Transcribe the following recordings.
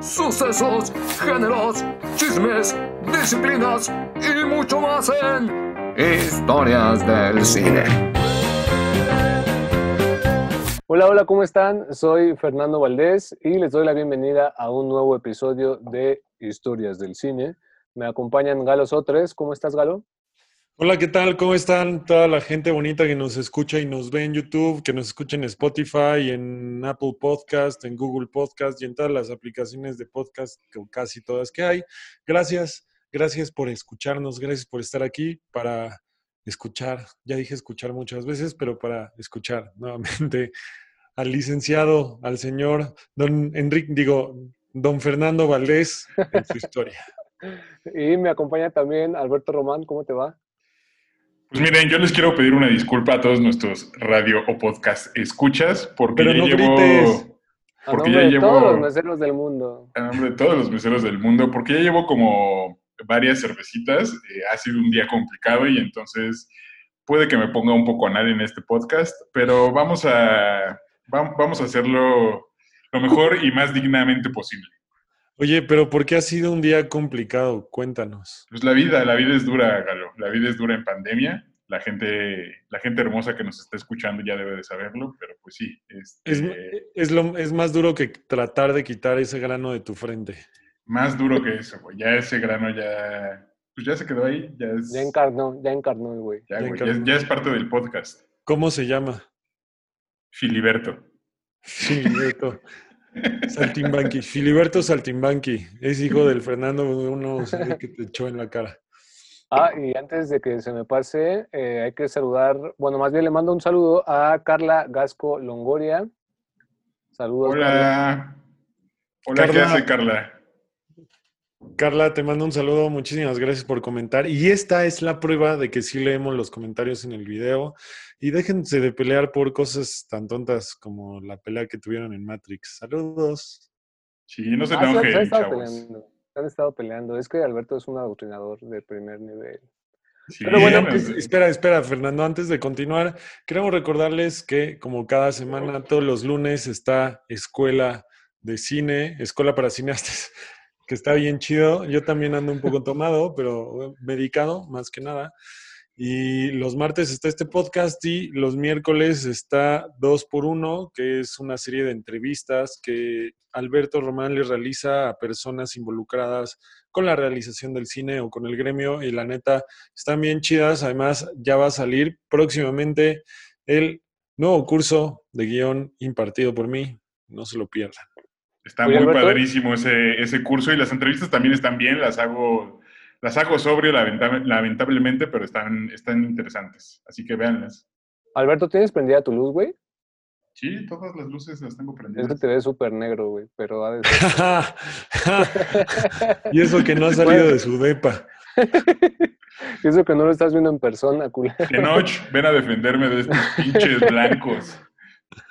sucesos, géneros, chismes, disciplinas y mucho más en Historias del Cine. Hola, hola, ¿cómo están? Soy Fernando Valdés y les doy la bienvenida a un nuevo episodio de Historias del Cine. Me acompañan Galo Sotres. ¿Cómo estás, Galo? Hola, ¿qué tal? ¿Cómo están toda la gente bonita que nos escucha y nos ve en YouTube, que nos escucha en Spotify, en Apple Podcast, en Google Podcast y en todas las aplicaciones de podcast, casi todas que hay? Gracias, gracias por escucharnos, gracias por estar aquí para escuchar, ya dije escuchar muchas veces, pero para escuchar nuevamente al licenciado, al señor don Enrique, digo, don Fernando Valdés en su historia. Y me acompaña también Alberto Román, ¿cómo te va? Pues miren, yo les quiero pedir una disculpa a todos nuestros radio o podcast escuchas, porque Pero ya no llevo. grites. A Porque nombre ya de llevo. todos los meseros del mundo. a nombre de todos los meseros del mundo, porque ya llevo como varias cervecitas. eh, ha sido un día complicado y entonces puede que me ponga un poco a nadie en este podcast, pero vamos a, vam- vamos a hacerlo lo mejor y más dignamente posible. Oye, pero ¿por qué ha sido un día complicado? Cuéntanos. Pues la vida, la vida es dura, Galo. La vida es dura en pandemia. La gente, la gente hermosa que nos está escuchando ya debe de saberlo, pero pues sí. este, Es, es, lo, es más duro que tratar de quitar ese grano de tu frente. Más duro que eso, güey. Ya ese grano ya, pues ya se quedó ahí. Ya es, Ya encarnó, ya encarnó güey. ya, ya ya es- ya es parte del podcast. ¿Cómo se llama? Filiberto. Filiberto Saltimbanqui. Filiberto Saltimbanqui. Es hijo del Fernando, uno que te echó en la cara. Ah, y antes de que se me pase, eh, hay que saludar, bueno, más bien le mando un saludo a Carla Gasco Longoria. Saludos. Carla. Hola. Hola, ¿qué Carla. hace Carla? Carla, te mando un saludo, muchísimas gracias por comentar. Y esta es la prueba de que sí leemos los comentarios en el video. Y déjense de pelear por cosas tan tontas como la pelea que tuvieron en Matrix. Saludos. Sí, no se Ah, enojen, estado chavos. peleando. Han estado peleando. Es que Alberto es un adoctrinador de primer nivel. Sí, Pero bueno, no pues, espera, espera, Fernando, antes de continuar, queremos recordarles que como cada semana, todos los lunes está Escuela de Cine, Escuela para Cineastas, que está bien chido. Yo también ando un poco tomado, pero medicado, más que nada. Y los martes está este podcast y los miércoles está Dos por Uno, que es una serie de entrevistas que Alberto Román le realiza a personas involucradas con la realización del cine o con el gremio. Y la neta, están bien chidas. Además, ya va a salir próximamente el nuevo curso de guion impartido por mí. No se lo pierdan. Está muy Alberto. padrísimo ese, ese curso y las entrevistas también están bien, las hago, las hago sobrio lamenta- lamentablemente, pero están, están interesantes. Así que véanlas. Alberto, ¿tienes prendida tu luz, güey? Sí, todas las luces las tengo Es que prendidas. te ves súper negro, güey, pero ha de ser- y eso que no ha salido de su depa. Y Eso que no lo estás viendo en persona, culero. Enoch, ven a defenderme de estos pinches blancos.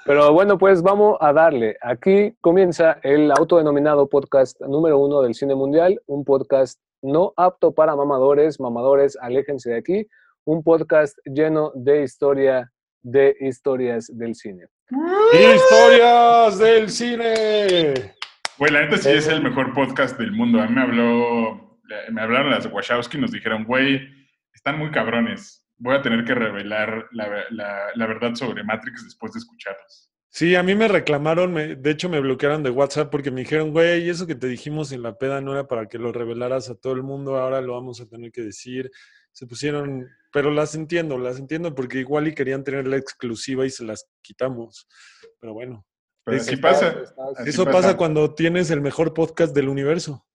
Pero bueno, pues vamos a darle. Aquí comienza el autodenominado podcast número uno del cine mundial, un podcast no apto para mamadores. Mamadores, aléjense de aquí. Un podcast lleno de historia, de historias del cine. ¡Historias del cine! Güey, la neta sí es el mejor podcast del mundo. A mí me habló, me hablaron las Wachowski y nos dijeron, güey, están muy cabrones. Voy a tener que revelar la, la- la verdad sobre Matrix después de escucharlos. Sí, a mí me reclamaron, me- de hecho me bloquearon de WhatsApp porque me dijeron, güey, eso que te dijimos en la peda no era para que lo revelaras a todo el mundo, ahora lo vamos a tener que decir. Se pusieron, pero las entiendo, las entiendo porque igual y querían tener la exclusiva y se las quitamos. Pero bueno, Pero Es- así Estabas- pasa. Así eso pasa. pasa cuando tienes el mejor podcast del universo.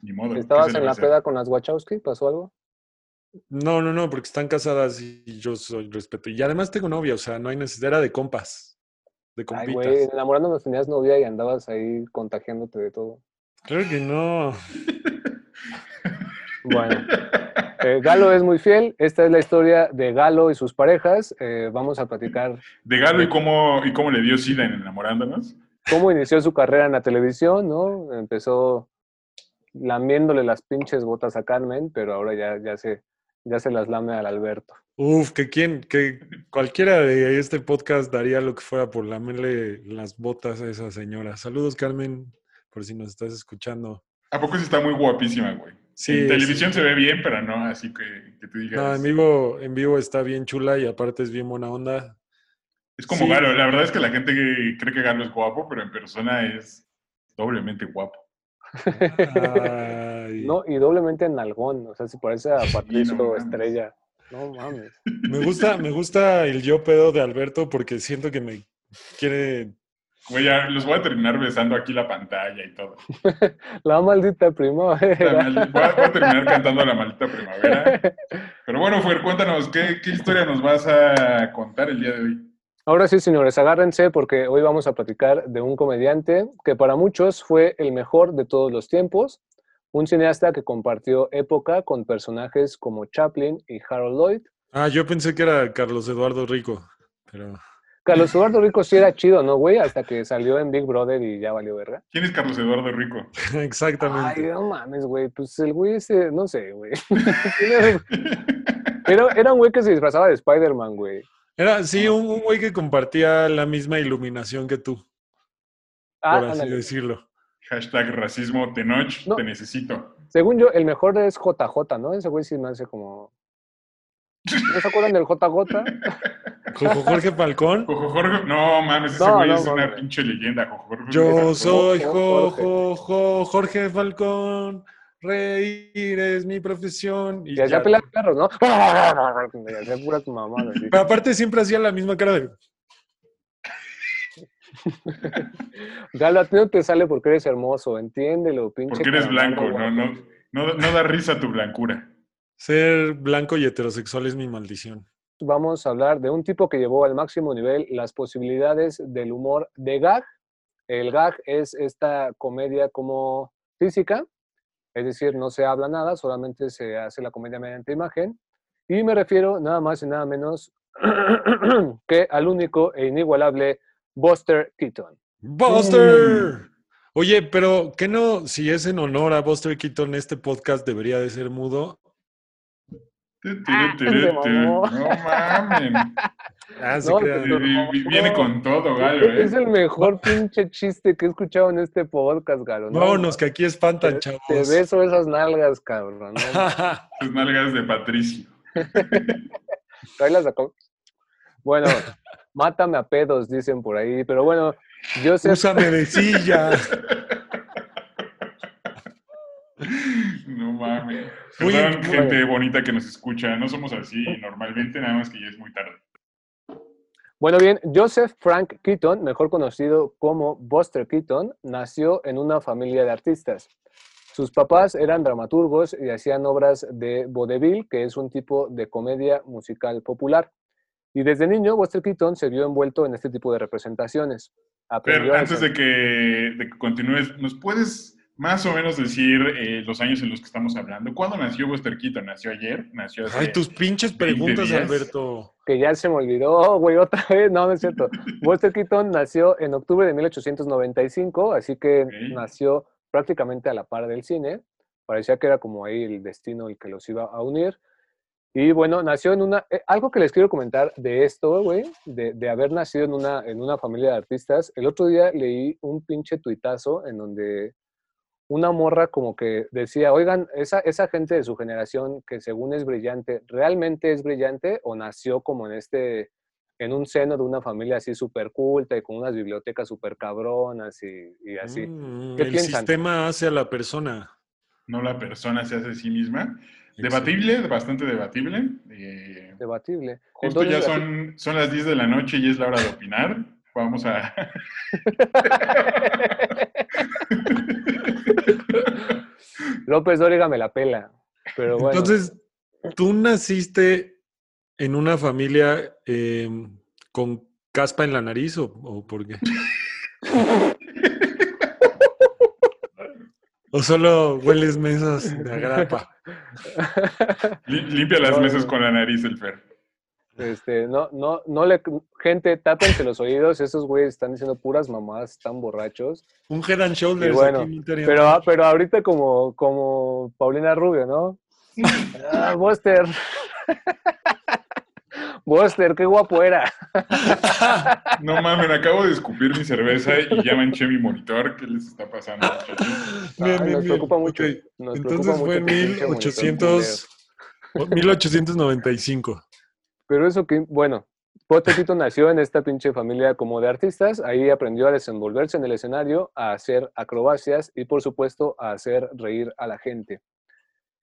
Ni modo. ¿qué ¿Estabas en la peda con las Wachowski? ¿Pasó algo? No, no, no, porque están casadas y yo soy respeto. Y además tengo novia, o sea, no hay necesidad, era de compas, de Ay, compitas. güey, enamorándonos tenías novia y andabas ahí contagiándote de todo. Claro que no. Bueno, eh, Galo es muy fiel. Esta es la historia de Galo y sus parejas. Eh, vamos a platicar De Galo y cómo, y cómo le dio SIDA en enamorándonos. cómo inició su carrera en la televisión, ¿no? Empezó lamiéndole las pinches botas a Carmen, pero ahora ya, ya, se, ya se las lame al Alberto. Uf, que quien, que cualquiera de este podcast daría lo que fuera por lamerle las botas a esa señora. Saludos, Carmen. por si nos estás escuchando. ¿A poco sí está muy guapísima, güey? Sí, en televisión sí. se ve bien, pero no, así que, que tú digas. No, en vivo, en vivo está bien chula y aparte es bien buena onda. Es como Sí. Galo. La verdad es que la gente que cree que Galo es guapo, pero en persona es doblemente guapo. Ay, No, y doblemente en nalgón, o sea, se parece a Patricio. Estrella. No mames. Me gusta, me gusta el yo pedo de Alberto porque siento que me quiere. Güey, ya los voy a terminar besando aquí la pantalla y todo. La maldita La primavera. mal- Voy a, voy a terminar cantando la maldita primavera. Pero bueno, Fer, cuéntanos, ¿qué, ¿qué historia nos vas a contar el día de hoy? Ahora sí, señores, agárrense porque hoy vamos a platicar de un comediante que para muchos fue el mejor de todos los tiempos, un cineasta que compartió época con personajes como Chaplin y Harold Lloyd. Ah, yo pensé que era Carlos Eduardo Rico, pero. Carlos Eduardo Rico sí era chido, ¿no, güey? Hasta que salió en Big Brother y ya valió verga. ¿Quién es Carlos Eduardo Rico? Ay, Exactamente. no mames, güey. Pues el güey ese, no sé, güey. Era, era un güey que se disfrazaba de Spider-Man, güey. Era, sí, un un güey que compartía la misma iluminación que tú, Ah, por así ándale. decirlo. Hashtag racismo Tenoch, No. te necesito. Según yo, el mejor es JJ, ¿no? Ese güey sí me hace como... ¿No se acuerdan del JJ? Jojo Jorge Falcón. Jojo Jorge, no mames, ese No, güey no, es una pinche leyenda, Jojo Jorge. Yo soy Jo- Jojo Jo- Jorge Falcón. Reír es mi profesión. Y Y hacía ya. pelear perros, ¿no? Y hacía puras mamadas. así. Pero aparte siempre hacía la misma cara de. Galo, a ti no te sale porque eres hermoso, entiéndelo, pinche. Porque eres blanco, no, no, no, no da risa tu blancura. Ser blanco y heterosexual es mi maldición. Vamos a hablar de un tipo que llevó al máximo nivel las posibilidades del humor de gag. El gag es esta comedia como física, es decir, no se habla nada, solamente se hace la comedia mediante imagen. Y me refiero nada más y nada menos que al único e inigualable Buster Keaton. ¡Buster! Oye, pero ¿qué no? Si es en honor a Buster Keaton, este podcast debería de ser mudo. Ah. No mames. Ah, se No, Viene con todo, Galo, ¿eh? Es el mejor pinche chiste que he escuchado en este podcast, Galo. ¿no? Vámonos, que aquí espantan, Te, chavos. te beso esas nalgas, cabrón. ¿no? Tus nalgas de Patricio. Tráelas acá. Bueno, mátame a pedos, dicen por ahí. Pero bueno, yo sé. Úsame de silla. No mames. Muy- Perdón, muy- gente bonita que nos escucha. No somos así normalmente, nada más que ya es muy tarde. Bueno, bien, Joseph Frank Keaton, mejor conocido como Buster Keaton, nació en una familia de artistas. Sus papás eran dramaturgos y hacían obras de vodevil, que es un tipo de comedia musical popular. Y desde niño, Buster Keaton se vio envuelto en este tipo de representaciones. Aprendió Pero antes de que, de que continúes, ¿nos puedes más o menos decir eh, los años en los que estamos hablando? ¿Cuándo nació Buster Keaton? ¿Nació ayer? ¿Nació hace Ay, tus pinches 20 preguntas? Alberto. que ya se me olvidó, güey, otra vez, no, no es cierto. Buster Keaton nació en octubre de 1895, así que Ok. nació prácticamente a la par del cine. Parecía que era como ahí el destino el que los iba a unir. Y bueno, nació en una... eh, algo que les quiero comentar de esto, güey, de, de haber nacido en una, en una familia de artistas. El otro día leí un pinche tuitazo en donde una morra como que decía, oigan, esa, esa gente de su generación que según es brillante, ¿realmente es brillante o nació como en este, en un seno de una familia así súper culta y con unas bibliotecas súper cabronas y, y así? Mm, ¿Qué el piensan? sistema hace a la persona. no la persona se hace a sí misma? Exacto. Debatible, bastante debatible. Eh, Debatible. justo Entonces, ya son, son las 10 de la noche y es la hora de opinar. Vamos a... López Dóriga me la pela. Pero bueno, Entonces, ¿tú naciste en una familia eh, con caspa en la nariz o, o por qué? ¿O solo hueles mesas de agrapa? Li- Limpia las mesas con la nariz, el Fer. Este, no, no, no le, gente, tápense los oídos, esos güeyes están diciendo puras mamadas, están borrachos. Un head and shoulders Y bueno, aquí Pero, pero ahorita como, como Paulina Rubio, ¿no? Ah, Buster. Buster, qué guapo era. No mames, acabo de escupir mi cerveza y ya manché mi monitor. ¿Qué les está pasando, muchachos? Bien, Ah, bien, nos bien. preocupa mucho. Ok, Nos Entonces preocupa fue en mucho tu pinche monitor 1800, 1895. Pero eso que, bueno, Keaton nació en esta pinche familia como de artistas, ahí aprendió a desenvolverse en el escenario, a hacer acrobacias y por supuesto a hacer reír a la gente.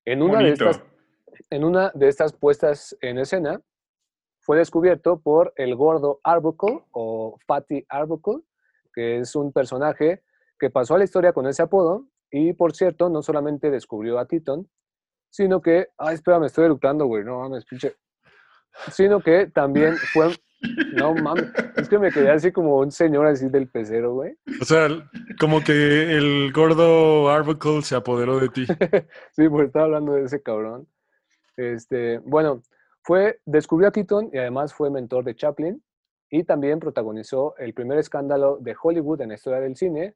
En una, de estas, en una de estas puestas en escena fue descubierto por el gordo Arbuckle o Fatty Arbuckle, que es un personaje que pasó a la historia con ese apodo y por cierto no solamente descubrió a Keaton, sino que, ay, espera, me estoy eructando, güey, no mames, pinche. Sino que también fue, no mames, es que me quedé así como un señor así del pecero, güey. O sea, como que el gordo Arbuckle se apoderó de ti. Sí, pues estaba hablando de ese cabrón. Este, bueno, fue, descubrió a Keaton y además fue mentor de Chaplin y también protagonizó el primer escándalo de Hollywood en la historia del cine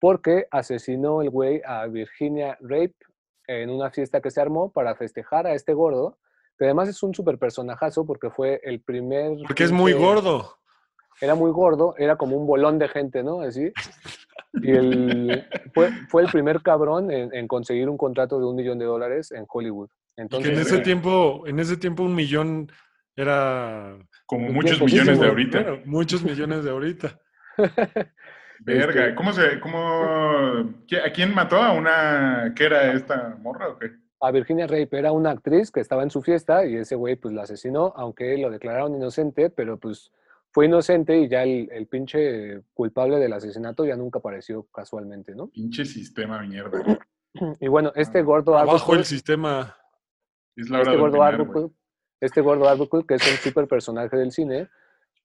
porque asesinó el güey a Virginia Rape en una fiesta que se armó para festejar a este gordo, que además es un super personajazo porque fue el primer... Porque es muy gordo. Era muy gordo, era como un bolón de gente, ¿no? Así. Y el, fue, fue el primer cabrón en, en conseguir un contrato de un millón de dólares en Hollywood. Entonces, que en ese eh, tiempo, en ese tiempo un millón era Como muchos millones de ahorita. bueno, muchos millones de ahorita. Verga, Este- ¿cómo se, cómo, ¿qué- ¿a quién mató? ¿A una, qué era esta morra o qué? A Virginia Rape era una actriz que estaba en su fiesta y ese güey pues la asesinó, aunque lo declararon inocente, pero pues fue inocente y ya el, el pinche culpable del asesinato ya nunca apareció casualmente, ¿no? Pinche sistema mierda. Y bueno, este gordo Abajo Arbuckle- el sistema. Es la hora este gordo opinar, Arbuckle, este gordo Arbuckle, que es un super personaje del cine,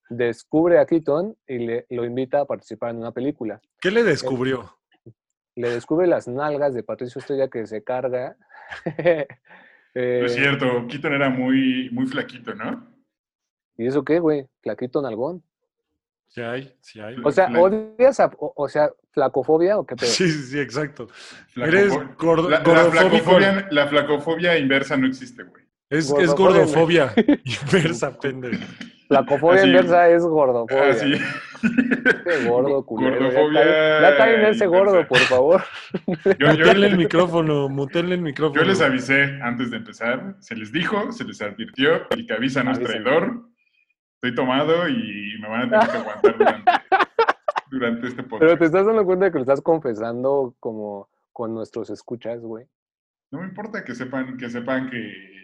descubre a Keaton y le, lo invita a participar en una película. ¿Qué le descubrió? Le descubre las nalgas de Patricio Estrella que se carga. Eh, es cierto, Keaton era muy, muy flaquito, ¿no? ¿Y eso qué, güey? Flaquito nalgón. Sí hay, sí hay. O sea, ¿odias a, o, o sea, flacofobia o qué pedo? Sí, sí, sí, exacto. Flacofo- Eres gordo, la, la flacofobia, la flacofobia inversa no existe, güey. Es, es Gordofobia. inversa, pendejo. Flacofobia Así. inversa es gordofobia. Así. Qué gordo, culero. Ya Gordofobia Ya cae en ese inversa. gordo, por favor. Yo, yo- Mutenle el micrófono, mutenle el micrófono. yo les avisé antes de empezar, se les dijo, se les advirtió, el que avisa no es traidor. Estoy tomado y me van a tener que aguantar durante, durante este Pero te podcast. estás dando cuenta de que lo estás confesando como con nuestros escuchas, güey. No me importa que sepan que, sepan que,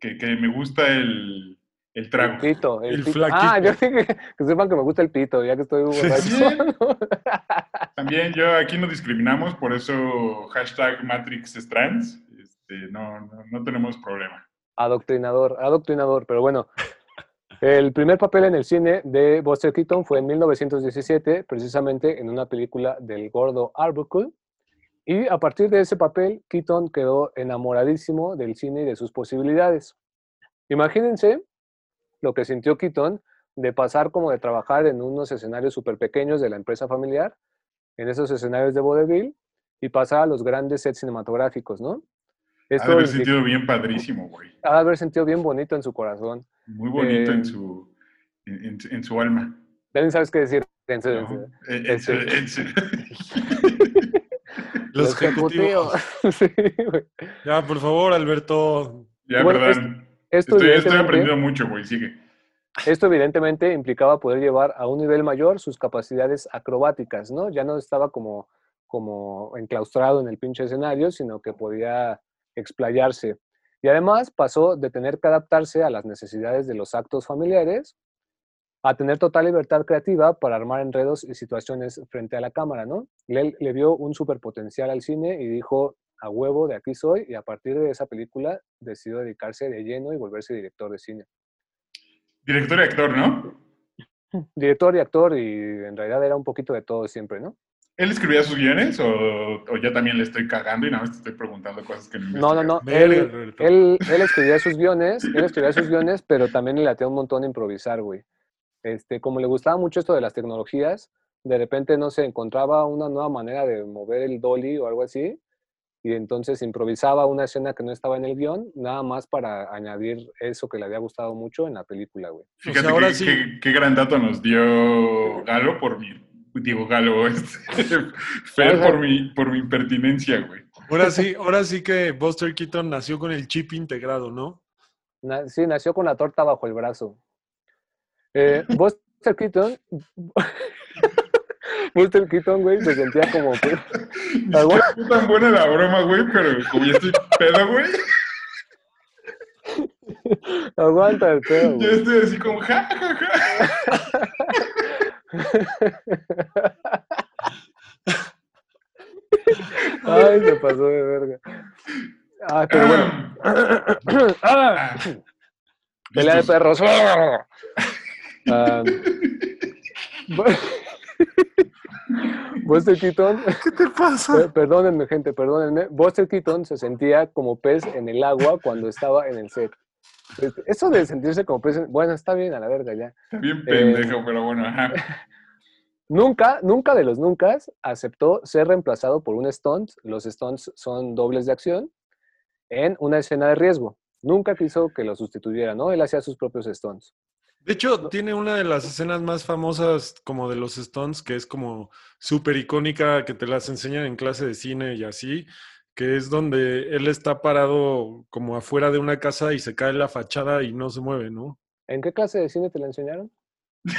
que, que me gusta el, el El trago. pito, el, El pito. flaquito. Ah, yo dije que sepan que me gusta el pito, ya que estoy borracho. También yo aquí no discriminamos, por eso hashtag Matrix trans. Este, no, no, no tenemos problema. Adoctrinador, adoctrinador, pero bueno. El primer papel en el cine de Buster Keaton fue en 1917, precisamente en una película del gordo Arbuckle. Y a partir de ese papel, Keaton quedó enamoradísimo del cine y de sus posibilidades. Imagínense lo que sintió Keaton de pasar como de trabajar en unos escenarios súper pequeños de la empresa familiar, en esos escenarios de vodevil, y pasar a los grandes sets cinematográficos, ¿no? Ha de Esto haber implicó- sentido bien padrísimo, güey. ha de haber sentido bien bonito en su corazón. Muy bonito Eh, en, su, en, en- en su alma. También sabes qué decir. En su- en ¿no? su- Eh, en en su- su- en su- Los Los ejecutivos. ejecutivos. Sí, güey. Ya, por favor, Alberto. Ya, Bueno, perdón. Esto, Estoy, estoy evidentemente, aprendiendo mucho, güey. Sigue. esto evidentemente implicaba poder llevar a un nivel mayor sus capacidades acrobáticas, ¿no? Ya no estaba como, como enclaustrado en el pinche escenario, sino que podía explayarse. Y además pasó de tener que adaptarse a las necesidades de los actos familiares a tener total libertad creativa para armar enredos y situaciones frente a la cámara, ¿no? Le, le vio un superpotencial al cine y dijo, a huevo, de aquí soy, y a partir de esa película decidió dedicarse de lleno y volverse director de cine. Director y actor, ¿no? Director y actor, y en realidad era un poquito de todo siempre, ¿no? ¿Él escribía sus guiones o, o ya también le estoy cagando y nada más te estoy preguntando cosas que no No, no, no. Él, él, él escribía sus guiones, él escribía sus guiones, pero también le latía un montón a improvisar, güey. Este, como le gustaba mucho esto de las tecnologías, de repente, no sé, encontraba una nueva manera de mover el dolly o algo así, y entonces improvisaba una escena que no estaba en el guion, nada más para añadir eso que le había gustado mucho en la película, güey. Fíjate sea, ahora qué, sí. qué- qué gran dato nos dio Galo por mi, digo Galo, este, Fer por mi, por mi impertinencia, güey. Ahora sí, ahora sí que Buster Keaton nació con el chip integrado, ¿no? Na- sí, nació con la torta bajo el brazo. Eh, Buster Keaton, Buster Keaton, güey, se sentía como que... Ah, fue tan buena la broma, güey, pero como ya estoy pedo, güey, Aguanta el pedo, güey. estoy así como ja, ja, ja. Ay, se pasó de verga. Ah, pero bueno. Ah, Ah, pelea de perros. Bu- Buster Keaton, ¿Qué te pasa? per- perdónenme, gente, perdónenme. Buster Keaton se sentía como pez en el agua cuando estaba en el set. Eso de sentirse como pez, en- bueno, está bien, a la verga ya. Está bien Eh, pendejo, pero bueno, ajá. Nunca, nunca de los nunca aceptó ser reemplazado por un stunt. Los stunts son dobles de acción en una escena de riesgo. Nunca quiso que lo sustituyera, ¿no? Él hacía sus propios stunts. De hecho, tiene una de las escenas más famosas como de los Stones, que es como súper icónica, que te las enseñan en clase de cine y así, que es donde él está parado como afuera de una casa y se cae la fachada y no se mueve, ¿no? ¿En qué clase de cine te la enseñaron?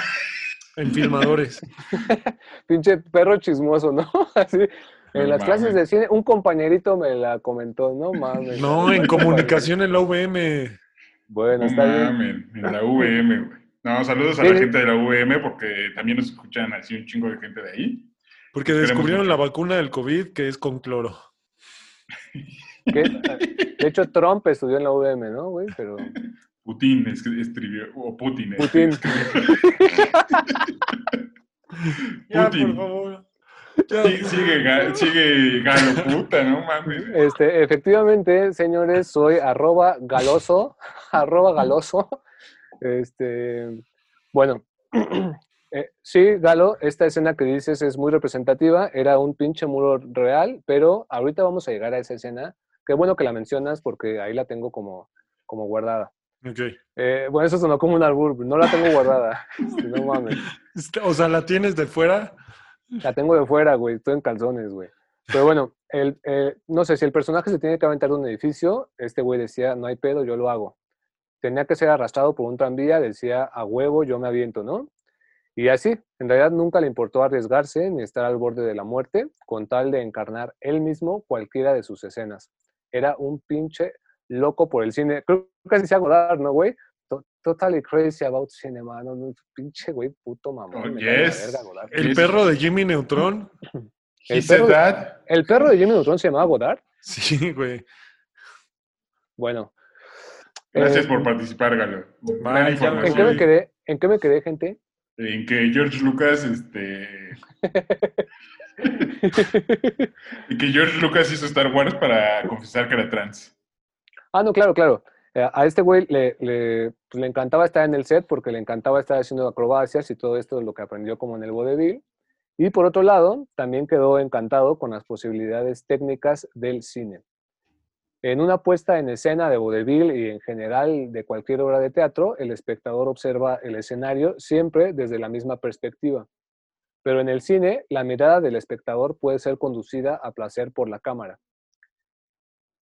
En filmadores. Pinche perro chismoso, ¿no? Así. En las clases de cine, un compañerito me la comentó, no mames. No, en comunicación en la UVM. Bueno, No está bien. mames, en la VM, güey. No, saludos a la gente de la VM porque también nos escuchan así un chingo de gente de ahí. Porque descubrieron la vacuna del COVID que es con cloro. De hecho, Trump estudió en la UVM, ¿no, güey? Pero Putin es- escribió, o Putin. eh, Putin. escribió. Ya, Putin. por favor. Sí, sigue, ga- sigue galo puta, no mames. Este, efectivamente, señores, soy arroba galoso, arroba galoso. Este, bueno, eh, sí, Galo, esta escena que dices es muy representativa, era un pinche muro real, pero ahorita vamos a llegar a esa escena. Qué bueno que la mencionas porque ahí la tengo como, como guardada. Ok. Eh, bueno, eso sonó como un albur, no la tengo guardada, este, no mames. Este, O sea, ¿la tienes de fuera? La tengo de fuera, güey. Estoy en calzones, güey. Pero bueno, el, eh, no sé, si el personaje se tiene que aventar de un edificio, este güey decía, no hay pedo, yo lo hago. Tenía que ser arrastrado por un tranvía, decía, a huevo, yo me aviento, ¿no? Y así, en realidad nunca le importó arriesgarse ni estar al borde de la muerte, con tal de encarnar él mismo cualquiera de sus escenas. Era un pinche loco por el cine. Creo que así se hago dar, ¿no, güey? To- Totally crazy about cinema, no, no, pinche güey, puto mamón. Oh, yes. verga, Godard. El perro de Jimmy Neutron. He el said perro- that. ¿El perro de Jimmy Neutron se llamaba Godard? Sí, güey. Bueno. Gracias eh, por participar, Galo. Gran Vaya, ¿En qué información. me quedé? ¿En qué me quedé, gente? En que George Lucas, este. en que George Lucas hizo Star Wars para confesar que era trans. ah, no, claro, claro. Eh, A este güey le, le, pues, le encantaba estar en el set porque le encantaba estar haciendo acrobacias y todo esto, lo que aprendió como en el vodevil. Y por otro lado, también quedó encantado con las posibilidades técnicas del cine. En una puesta en escena de vodevil y en general de cualquier obra de teatro, el espectador observa el escenario siempre desde la misma perspectiva. Pero en el cine, la mirada del espectador puede ser conducida a placer por la cámara.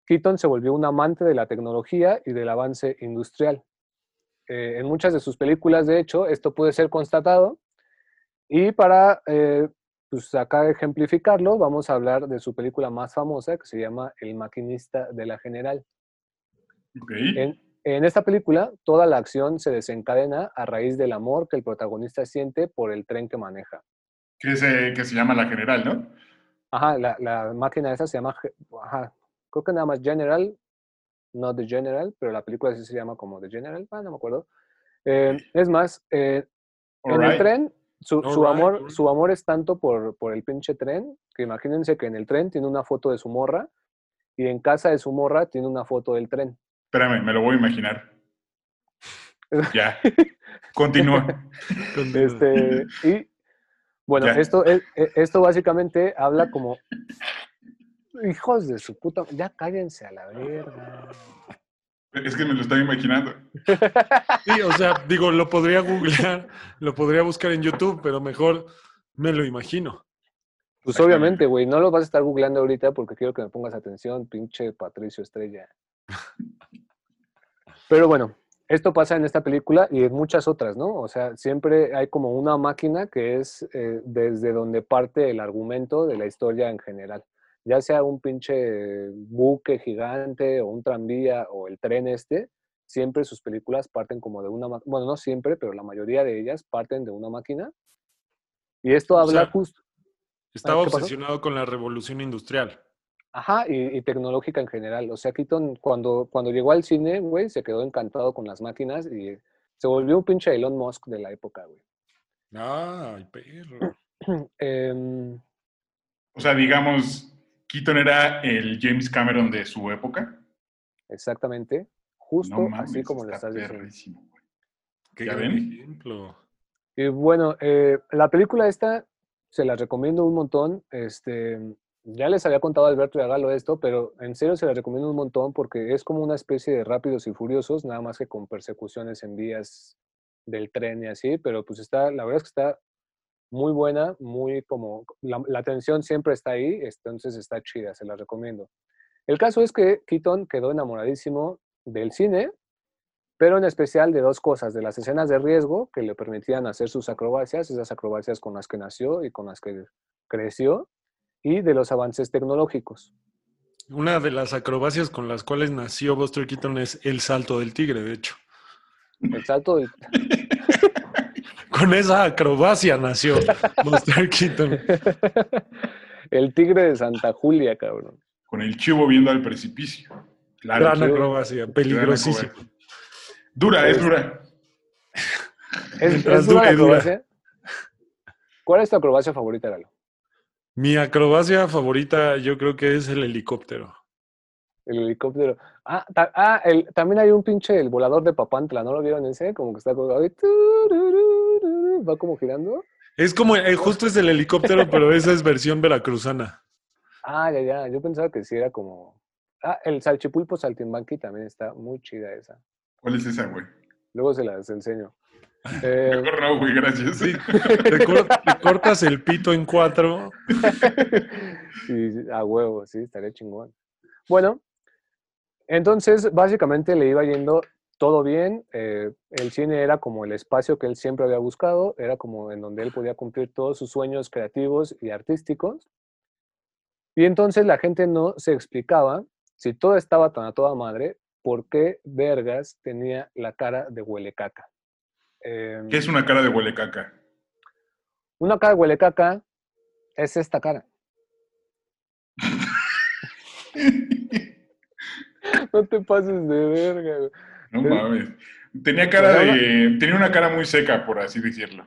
Keaton se volvió un amante de la tecnología y del avance industrial. Eh, en muchas de sus películas, de hecho, esto puede ser constatado. Y para eh, pues acá ejemplificarlo, vamos a hablar de su película más famosa, que se llama El maquinista de la General. Ok. En, en esta película, toda la acción se desencadena a raíz del amor que el protagonista siente por el tren que maneja. Que se, que se llama La General, ¿no? Ajá, la, la máquina esa se llama, ajá, creo que nada más General, no The General, pero la película sí se llama como The General, ah, no me acuerdo. Eh, es más, eh, en el tren, su, amor, su amor es tanto por, por el pinche tren, que imagínense que en el tren tiene una foto de su morra y en casa de su morra tiene una foto del tren. Espérame, me lo voy a imaginar. Ya. Continúa. Este, y bueno, Ya. esto, es- e- esto básicamente habla como, Hijos de su puta. Ya cállense a la verga. Es que me lo estaba imaginando. Sí, o sea, digo, lo podría googlear, lo podría buscar en YouTube, pero mejor me lo imagino. Pues obviamente, güey, no lo vas a estar googleando ahorita porque quiero que me pongas atención, pinche Patricio Estrella. Pero bueno, esto pasa en esta película y en muchas otras, ¿no? O sea, siempre hay como una máquina que es eh, desde donde parte el argumento de la historia en general. Ya sea un pinche buque gigante o un tranvía o el tren este, siempre sus películas parten como de una máquina. Bueno, no siempre, pero la mayoría de ellas parten de una máquina. Y esto O habla sea, justo. Estaba ¿qué pasó? obsesionado con la revolución industrial. Ajá, y, y tecnológica en general. O sea, Keaton, cuando, cuando llegó al cine, güey, se quedó encantado con las máquinas y se volvió un pinche Elon Musk de la época, güey. Ay, perro. Em, O sea, digamos, Keaton era el James Cameron de su época. exactamente, justo No mames, así como lo está estás diciendo. Qué ¿Ya ven? ejemplo. Y bueno, eh, la película esta se la recomiendo un montón. Este, ya les había contado a Alberto y a Galo esto, pero en serio se la recomiendo un montón porque es como una especie de rápidos y furiosos, nada más que con persecuciones en vías del tren y así, pero pues está, la verdad es que está muy buena, muy como, la, la tensión siempre está ahí, entonces está chida, se la recomiendo. El caso es que Keaton quedó enamoradísimo del cine, pero en especial de dos cosas, de las escenas de riesgo que le permitían hacer sus acrobacias, esas acrobacias con las que nació y con las que creció, y de los avances tecnológicos. Una de las acrobacias con las cuales nació Buster Keaton es el salto del tigre, de hecho. El salto del- Con esa acrobacia nació Buster Keaton. el tigre de Santa Julia, cabrón. Con el chivo viendo al precipicio. Claro. Gran acrobacia, peligrosísima. Dura, es dura. ¿Es, es dura acrobacia? ¿Cuál es tu acrobacia favorita, Galo? Mi acrobacia favorita yo creo que es el helicóptero. El helicóptero. Ah, ta- ah, el- también hay un pinche el volador de Papantla, ¿no lo vieron ese? Como que está colgado y turururu, va como girando. Es como, eh, justo es el helicóptero, pero esa es versión veracruzana. Ah, ya, ya. Yo pensaba que sí era como. Ah, el salchipulpo saltimbanqui también está muy chida esa. ¿Cuál es esa, güey? Luego se las enseño. Eh, Mejor no, güey, gracias. Sí, te, cor- te cortas el pito en cuatro. y a huevo, sí, estaría chingón. Bueno, entonces básicamente le iba yendo todo bien. eh, el cine era como el espacio que él siempre había buscado, era como en donde él podía cumplir todos sus sueños creativos y artísticos. Y entonces la gente no se explicaba, si todo estaba tan a toda madre, por qué Vergas tenía la cara de huelecaca. Em, ¿Qué es una cara de huele caca? Una cara de huelecaca es esta cara. No te pases de verga, güey. No mames. Tenía cara de. Tenía una cara muy seca, por así decirlo.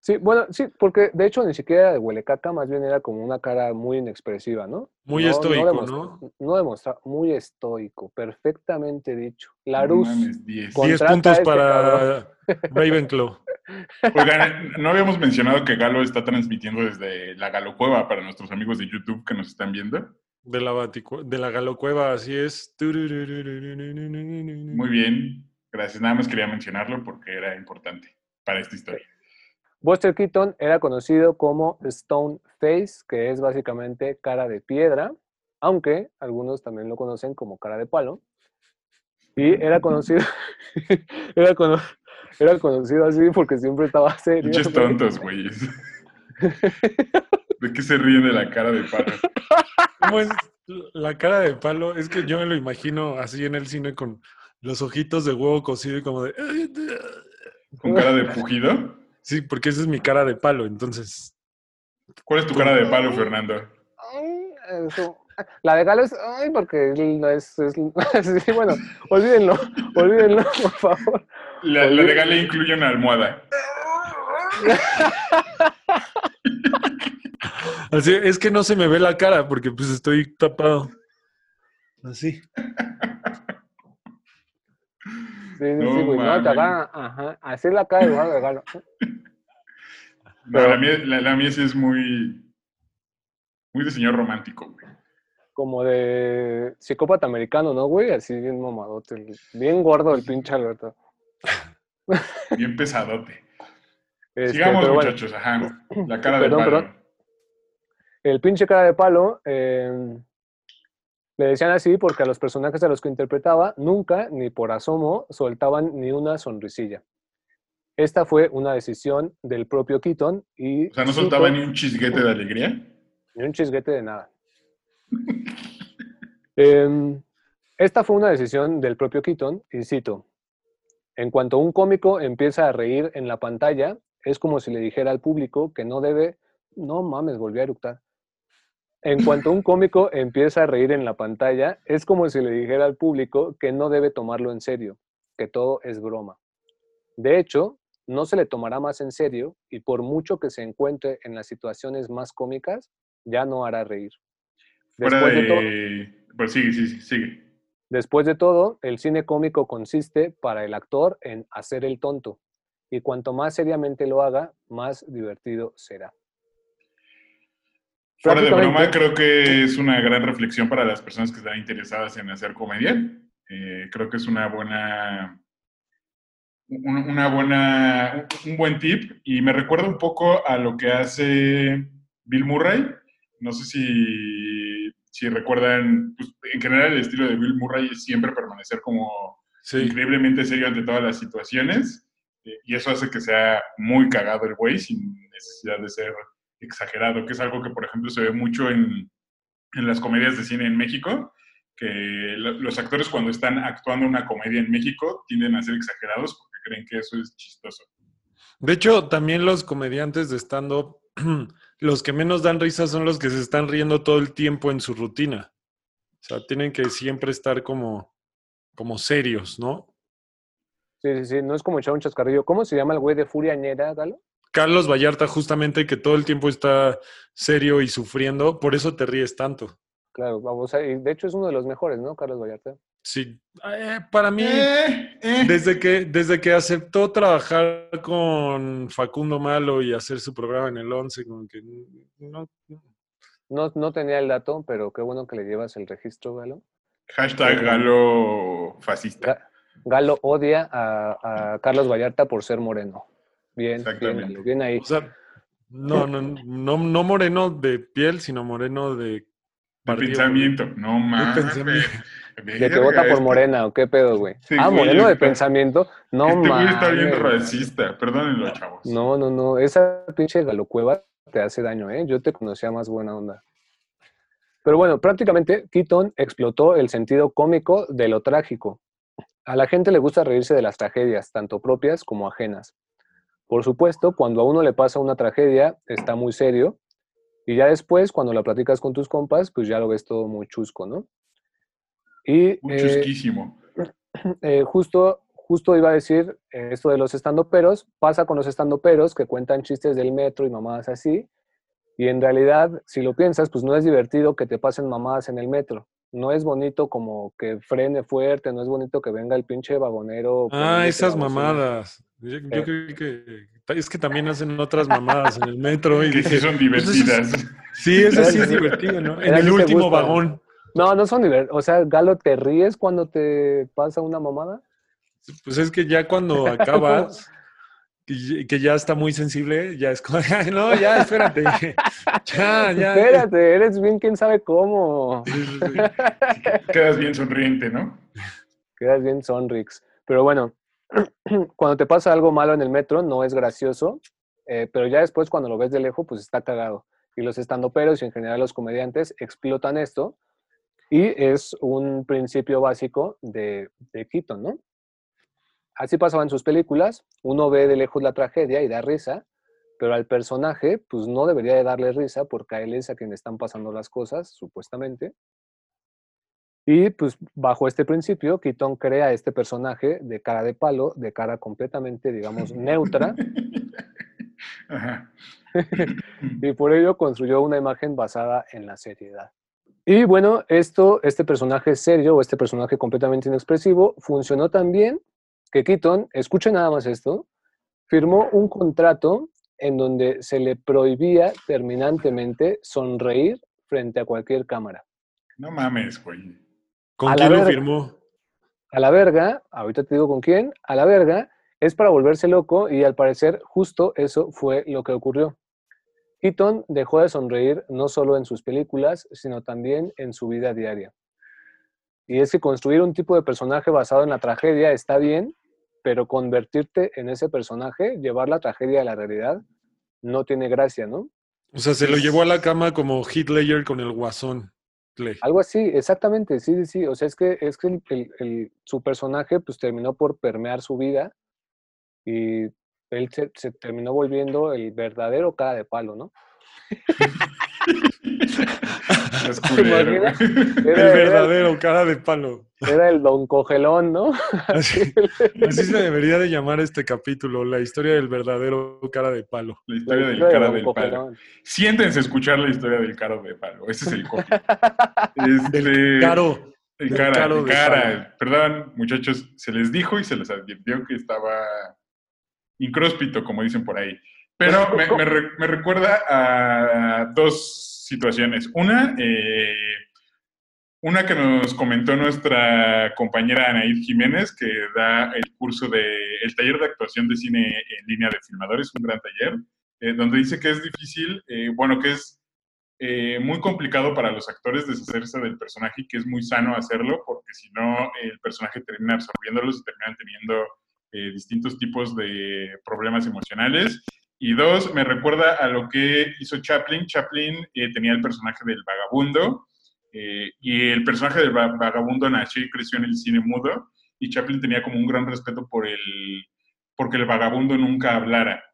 Sí, bueno, sí, porque de hecho ni siquiera era de huelecaca, más bien era como una cara muy inexpresiva, ¿no? Muy No- estoico, demostra- ¿no? No demostraba, muy estoico, perfectamente dicho. No Larus, mames, 10. Con- 10 Contrata puntos este para Ravenclaw. Oigan, no habíamos mencionado que Galo está transmitiendo desde la Galo Cueva para nuestros amigos de YouTube que nos están viendo. De la, Baticu- de la Galocueva, así es. Muy bien. Gracias. Nada más quería mencionarlo porque era importante para esta historia. Buster Keaton era conocido como Stone Face, que es básicamente cara de piedra, aunque algunos también lo conocen como cara de palo. Y era conocido, era, cono- era conocido así porque siempre estaba serio. Güey. tontos, güeyes. ¿De qué se ríen de la cara de palo? ¿Cómo es la cara de palo? Es que yo me lo imagino así en el cine con los ojitos de huevo cocido y como de... ¿Con cara de pujido? Sí, porque esa es mi cara de palo, entonces... ¿Cuál es tu cara de palo, Fernando? Eso. La de Galo es, ay, porque no es, es- sí, bueno, olvídenlo, olvídenlo, por favor. La, la de Gale incluye una almohada. Así, es que no se me ve la cara porque pues estoy tapado. Así. Sí, sí, No sí, güey, no, te agarran, ajá, así es la cara de Galo, de Galo. No, la, mía, la, la mía sí es muy. Muy de señor romántico, güey. como de psicópata americano, ¿no, güey? Así bien mamadote, bien gordo el pinche Alberto. Bien pesadote. Este, Sigamos, pero bueno, muchachos. Ajá. La cara de perdón. El pinche cara de palo eh, le decían así porque a los personajes a los que interpretaba nunca, ni por asomo, soltaban ni una sonrisilla. Esta fue una decisión del propio Keaton y O sea, no soltaba ni un chisguete de alegría. ni un chisguete de nada. Em, esta fue una decisión del propio Keaton y cito, en cuanto un cómico empieza a reír en la pantalla, es como si le dijera al público que no debe, no mames, volví a eructar. En cuanto un cómico empieza a reír en la pantalla, es como si le dijera al público que no debe tomarlo en serio, que todo es broma. De hecho, no se le tomará más en serio y por mucho que se encuentre en las situaciones más cómicas, ya no hará reír. Después de, todo. Pues sigue, sí, sigue. después de todo, el cine cómico consiste para el actor en hacer el tonto y cuanto más seriamente lo haga, más divertido será. Fuera de broma, creo que es una gran reflexión para las personas que están interesadas en hacer comedia. Eh, creo que es una buena, un- una buena, un buen tip y me recuerda un poco a lo que hace Bill Murray. No sé si, si recuerdan, pues, en general el estilo de Bill Murray es siempre permanecer como Sí. increíblemente serio ante todas las situaciones eh, y eso hace que sea muy cagado el güey sin necesidad de ser exagerado, que es algo que, por ejemplo, se ve mucho en, en las comedias de cine en México, que lo- los actores cuando están actuando una comedia en México tienden a ser exagerados porque creen que eso es chistoso. De hecho, también los comediantes de stand-up, los que menos dan risa son los que se están riendo todo el tiempo en su rutina. O sea, tienen que siempre estar como, como serios, ¿no? Sí, sí, sí, no es como echar un chascarrillo. ¿Cómo se llama el güey de Furia Ñera, Galo? Carlos Vallarta, justamente, que todo el tiempo está serio y sufriendo, por eso te ríes tanto. Claro, vamos a, de hecho es uno de los mejores, ¿no? Carlos Vallarta. Sí, eh, para mí, Eh, eh. desde que, desde que aceptó trabajar con Facundo Malo y hacer su programa en el 11, como que no, No, no tenía el dato, pero qué bueno que le llevas el registro, Galo. Hashtag galo fascista. Ga- Galo odia a, a Carlos Vallarta por ser moreno. Bien, bien, bien ahí. O sea, no, no, no, no moreno de piel, sino moreno de De partido pensamiento. No mames. pensamiento. De que vota por este- de ¿o qué pedo, güey? Sí, ah, güey, moreno de está- pensamiento. No Este güey está bien mames, racista. Perdónenlo, chavos. No, no, no. Esa pinche galocueva te hace daño, ¿eh? Yo te conocía más buena onda. Pero bueno, prácticamente Keaton explotó el sentido cómico de lo trágico. A la gente le gusta reírse de las tragedias, tanto propias como ajenas. Por supuesto, cuando a uno le pasa una tragedia, está muy serio. Y ya después, cuando la platicas con tus compas, pues ya lo ves todo muy chusco, ¿no? Y Un eh, chusquísimo. eh, justo, justo iba a decir eh, esto de los estandoperos, pasa con los estandoperos que cuentan chistes del metro y mamadas así, y en realidad, si lo piensas, pues no es divertido que te pasen mamadas en el metro. No es bonito como que frene fuerte, no es bonito que venga el pinche vagonero. Ah, esas mamadas. Yo, yo Eh. creo que es que también hacen otras mamadas en el metro y Que sí son pues es- divertidas. sí, eso sí es Esas sí- divertido, ¿no? En el último vagón. No, no son divertidos. O sea, Galo, ¿te ríes cuando te pasa una mamada? Pues es que ya cuando acabas, y que ya está muy sensible, ya es como, "Ay, no, ya, espérate. Ya, ya. Espérate, eres bien quién sabe cómo. Sí, sí, sí. Quedas bien sonriente, ¿no? Quedas bien Sonrix. Pero bueno, cuando te pasa algo malo en el metro, no es gracioso, eh, pero ya después cuando lo ves de lejos, pues está cagado. Y los estandoperos y en general los comediantes explotan esto y es un principio básico de, de Keaton, ¿no? Así pasaba en sus películas, uno ve de lejos la tragedia y da risa, pero al personaje, pues no debería de darle risa porque a él es a quien están pasando las cosas, supuestamente. Y pues bajo este principio, Keaton crea este personaje de cara de palo, de cara completamente, digamos, neutra, Ajá. y por ello construyó una imagen basada en la seriedad. Y bueno, esto, este personaje serio o este personaje completamente inexpresivo funcionó tan bien que Keaton, escuche nada más esto, firmó un contrato en donde se le prohibía terminantemente sonreír frente a cualquier cámara. No mames, güey. ¿Con A la quién lo firmó? A la verga, ahorita te digo con quién, a la verga, es para volverse loco y al parecer justo eso fue lo que ocurrió. Keaton dejó de sonreír no solo en sus películas, sino también en su vida diaria. Y es que construir un tipo de personaje basado en la tragedia está bien, pero convertirte en ese personaje, llevar la tragedia a la realidad, no tiene gracia, ¿no? O sea, se lo llevó a la cama como Heath Ledger con el guasón. Algo así, exactamente, sí, sí, sí. O sea, es que, es que el- el- el- su personaje pues terminó por permear su vida y él se, se terminó volviendo el verdadero cara de palo, ¿no? Es culero. El verdadero cara de palo. era el don cogelón, ¿no? Así, así se debería de llamar este capítulo, la historia del verdadero cara de palo. La La historia del de cara del palo. Siéntense a escuchar la historia del caro de palo. Ese es el copy. Este, Caro. El del cara, caro el de cara. Perdón, muchachos, se les dijo y se les advirtió que estaba incróspito, como dicen por ahí. Pero me, me re- me recuerda a dos situaciones. Una, eh, una que nos comentó nuestra compañera Anaid Jiménez, que da el curso de el taller de actuación de cine en línea de filmadores, un gran taller, eh, donde dice que es difícil, eh, bueno, que es eh, muy complicado para los actores deshacerse del personaje y que es muy sano hacerlo, porque si no, el personaje termina absorbiéndolos y terminan teniendo eh, distintos tipos de problemas emocionales. Y dos, me recuerda a lo que hizo Chaplin. Chaplin eh, tenía el personaje del vagabundo eh, y el personaje del va- vagabundo nació y creció en el cine mudo y Chaplin tenía como un gran respeto por el, porque el vagabundo nunca hablara.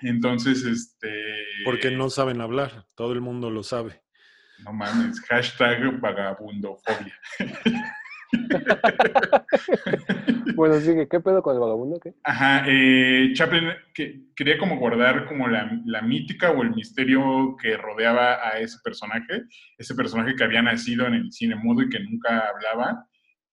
Entonces, este... Porque no saben hablar, todo el mundo lo sabe. No mames, hashtag vagabundofobia. Bueno, sigue, ¿qué pedo con el vagabundo? ¿Qué? Ajá, eh, Chaplin que, quería como guardar como la, la mítica o el misterio que rodeaba a ese personaje, ese personaje que había nacido en el cine mudo y que nunca hablaba,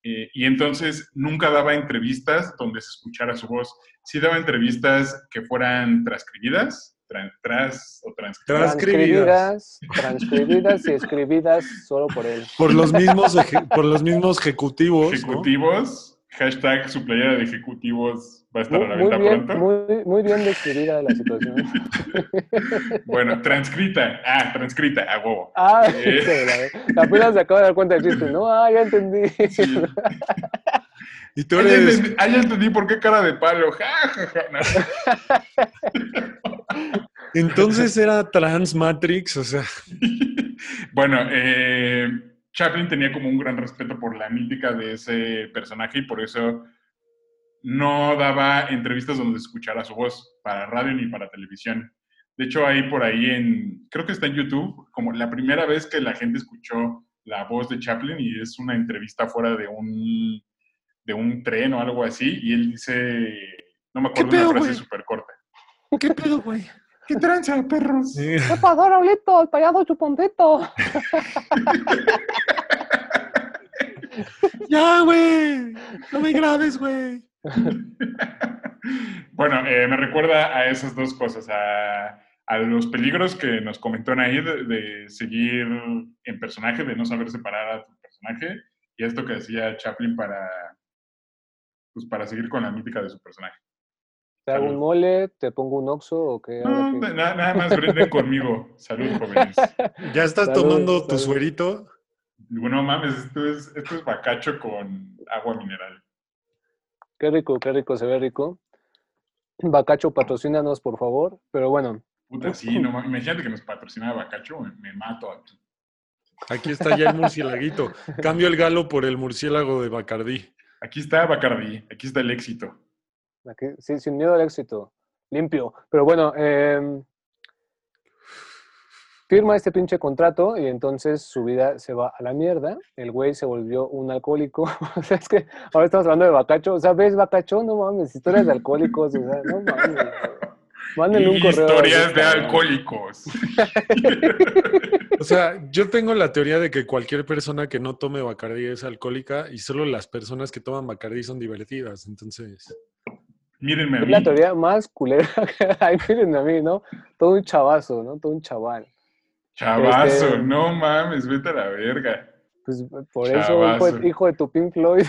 eh, y entonces nunca daba entrevistas donde se escuchara su voz. Sí daba entrevistas que fueran transcribidas, tran- tras o transcritas. Transcribidas. Transcribidas, transcribidas y escribidas solo por él. Por los mismos, eje- por los mismos ejecutivos. ¿no? Ejecutivos, hashtag su playera de ejecutivos va a estar Muy, a la muy venta bien, pronto. muy, muy bien describida la situación. Bueno, transcrita, ah, transcrita, a huevo. Ah, Eh. la apenas se acaba de dar cuenta del chiste, ¿no? Ah, ya entendí. Sí. Y tú Ah, ya, eres, entendí, ah, ya entendí por qué cara de palo. Ja, ja, ja. No. entonces era Trans Matrix, o sea, Bueno, eh, Chaplin tenía como un gran respeto por la mítica de ese personaje y por eso no daba entrevistas donde escuchara su voz para radio ni para televisión. De hecho, hay por ahí en, creo que está en YouTube, como la primera vez que la gente escuchó la voz de Chaplin y es una entrevista fuera de un, de un tren o algo así y él dice, no me acuerdo ¿Qué pedo, una frase súper corta. ¿Qué pedo, güey? ¿Qué tranza, perros? Sí. ¿Qué pasó, Raulito? El payaso chuponcito. Ya, güey, no me grabes, güey. bueno, eh, me recuerda a esas dos cosas, a, a los peligros que nos comentó Naid de, de seguir en personaje, de no saber separar a tu personaje, y esto que decía Chaplin para, pues, para seguir con la mítica de su personaje. ¿Te hago un mole? ¿Te pongo un oxo o qué? No, nada más brinden conmigo. Salud, jóvenes. ¿Ya estás Salud, tomando tu suerito? Digo, no mames, esto es, esto es bacacho con agua mineral. Qué rico, qué rico, se ve rico. Bacacho, patrocínanos, por favor. Pero bueno, Puta, sí, no. Imagínate que nos patrocinaba bacacho, me, me mato aquí. Aquí está ya el murcielaguito. Cambio el galo por el murciélago de Bacardí. Aquí está Bacardí, aquí está el éxito. Sí, sin miedo al éxito. Limpio. Pero bueno, em, firma este pinche contrato y entonces su vida se va a la mierda. El güey se volvió un alcohólico. o sea, es que ahora estamos hablando de Bacacho. O sea, ¿ves Bacacho? No mames, historias de alcohólicos. O sea, no mames. Mándenle un correo. Historias de alcohólicos. O sea, yo tengo la teoría de que cualquier persona que no tome Bacardí es alcohólica y solo las personas que toman Bacardí son divertidas. Entonces, Mírenme a Es mí. la teoría más culera hay. Miren a mí, ¿no? Todo un chavazo, ¿no? Todo un chaval. Chavazo, Este- no mames, vete a la verga. Pues por eso, hijo Chavazo. de, hijo de tu Pink Floyd.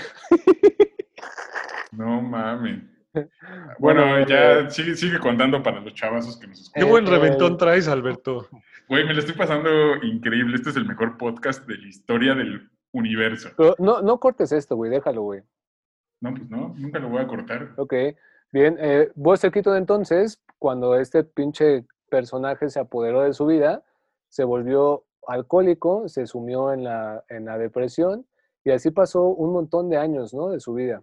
No mames. Bueno, Bueno, ya eh, sigue, sigue contando para los chavazos que nos Qué escuchan. buen eh, reventón traes, Alberto. Güey, me lo estoy pasando increíble. Este es el mejor podcast de la historia del universo. Pero no, no cortes esto, güey, déjalo, güey. No, pues no, nunca lo voy a cortar. Ok, bien. Eh, Buster Keaton entonces, cuando este pinche personaje se apoderó de su vida, se volvió alcohólico, se sumió en la, en la depresión y así pasó un montón de años, ¿no? De su vida.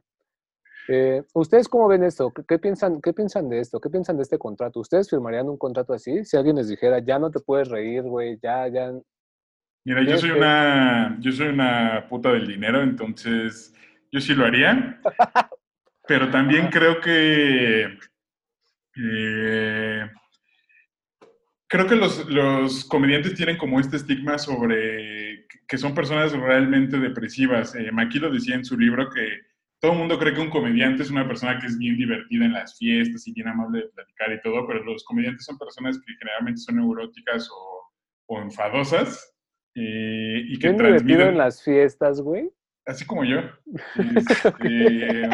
Eh, ¿Ustedes cómo ven esto? ¿Qué, qué piensan, ¿Qué piensan de esto? ¿Qué piensan de este contrato? ¿Ustedes firmarían un contrato así? Si alguien les dijera, ya no te puedes reír, güey, ya, ya... Mira, yo soy una, yo soy una puta del dinero, entonces yo sí lo haría. Pero también creo que eh, creo que los, los comediantes tienen como este estigma sobre que son personas realmente depresivas. Eh, Maki lo decía en su libro que todo el mundo cree que un comediante es una persona que es bien divertida en las fiestas y bien amable de platicar y todo, pero los comediantes son personas que generalmente son neuróticas o, o enfadosas eh, y que ¿Quién divertido transmiten, en las fiestas, güey? así como yo, este,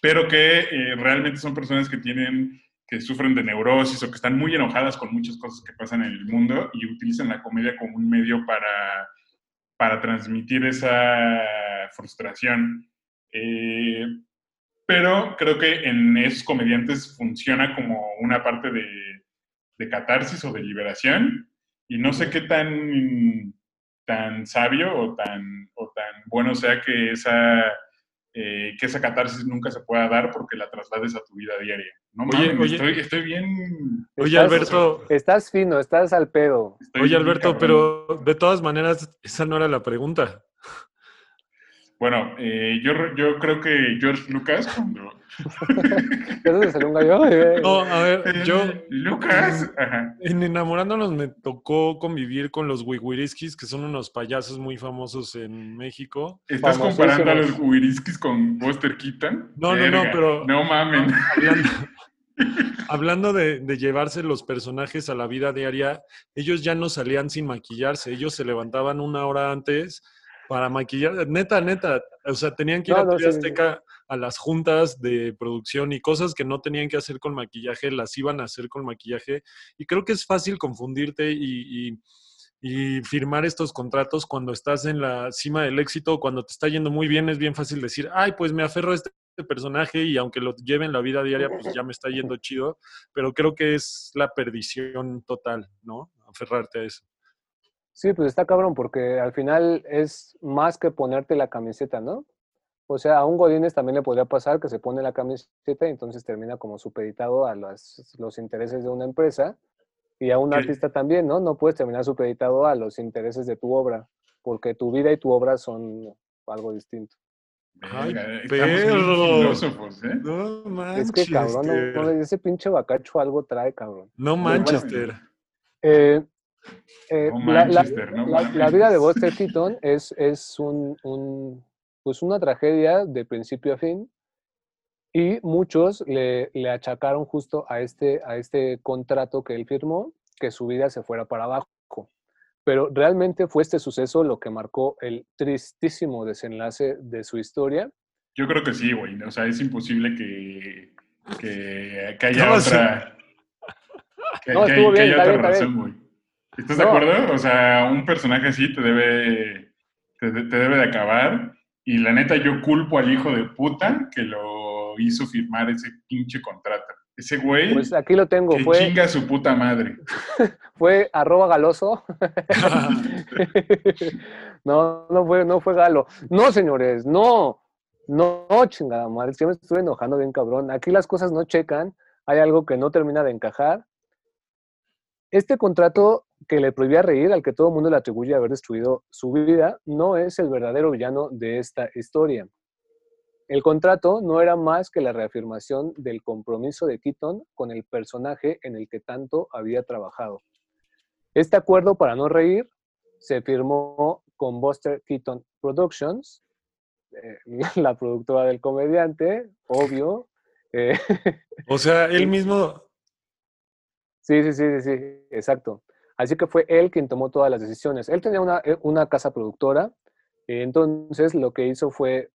pero que eh, realmente son personas que tienen que sufren de neurosis o que están muy enojadas con muchas cosas que pasan en el mundo y utilizan la comedia como un medio para, para transmitir esa frustración. Eh, pero creo que en esos comediantes funciona como una parte de, de catarsis o de liberación y no sé qué tan, tan sabio o tan, o tan bueno sea que esa, eh, que esa catarsis nunca se pueda dar porque la traslades a tu vida diaria. No Oye, mames, oye. Estoy, estoy bien... Oye, Estás- Alberto, Estás fino, estás al pedo. estoy oye, Alberto, pero de todas maneras, esa no era la pregunta. Bueno, eh, yo, yo creo que George Lucas, cuando... ¿Eso te salió un gallo? Eh, No, a ver, yo Lucas, ajá. en Enamorándonos me tocó convivir con los Wigwiriskis, que son unos payasos muy famosos en México. ¿Estás comparando a los Wiriskis con Buster Keaton? No, no, no, pero- No mamen. Hablando, hablando de, de llevarse los personajes a la vida diaria, ellos ya no salían sin maquillarse, ellos se levantaban una hora antes para maquillar, neta, neta, o sea, tenían que ir No, a TV sí. Azteca a las juntas de producción y cosas que no tenían que hacer con maquillaje, las iban a hacer con maquillaje. Y creo que es fácil confundirte y, y- y firmar estos contratos cuando estás en la cima del éxito, cuando te está yendo muy bien, es bien fácil decir, ay, pues me aferro a este personaje y aunque lo lleve en la vida diaria, pues ya me está yendo chido, pero creo que es la perdición total, ¿no? Aferrarte a eso. Sí, pues está cabrón, porque al final es más que ponerte la camiseta, ¿no? O sea, a un Godínez también le podría pasar que se pone la camiseta y entonces termina como supeditado a las- los intereses de una empresa. Y a un Sí. artista también, ¿no? No puedes terminar supeditado a los intereses de tu obra, porque tu vida y tu obra son algo distinto. Ay, bien perro. ¿eh? No Es manches. que cabrón, no, Ter. no, ese pinche bacacho algo trae, cabrón. No bueno. Manchester. Eh, eh, la, la- no la- la vida de Buster Keaton es, es un, un, pues una tragedia de principio a fin y muchos le, le achacaron justo a este, a este contrato que él firmó que su vida se fuera para abajo. Pero realmente fue este suceso lo que marcó el tristísimo desenlace de su historia. Yo creo que sí, güey. O sea, es imposible que, que, que haya otra. Que, No, que- estuvo que bien, haya está otra bien, está razón, güey. ¿Estás de acuerdo? O sea, un personaje así te debe, te, te debe de acabar. Y la neta, yo culpo al hijo de puta que lo hizo firmar ese pinche contrato. Ese güey Pues aquí lo tengo, que fue, chinga su puta madre. fue arroba galoso. no, no fue, no fue Galo. No, señores, no. No, chingada madre. Ya me estoy enojando bien cabrón. Aquí las cosas no checan. Hay algo que no termina de encajar. Este contrato que le prohibía reír, al que todo el mundo le atribuye haber destruido su vida, no es el verdadero villano de esta historia. El contrato no era más que la reafirmación del compromiso de Keaton con el personaje en el que tanto había trabajado. Este acuerdo para no reír se firmó con Buster Keaton Productions, eh, la productora del comediante, obvio. eh, O sea, él mismo, sí, sí, sí, sí, sí, exacto. Así que fue él quien tomó todas las decisiones. Él tenía una, eh, una casa productora, y entonces lo que hizo fue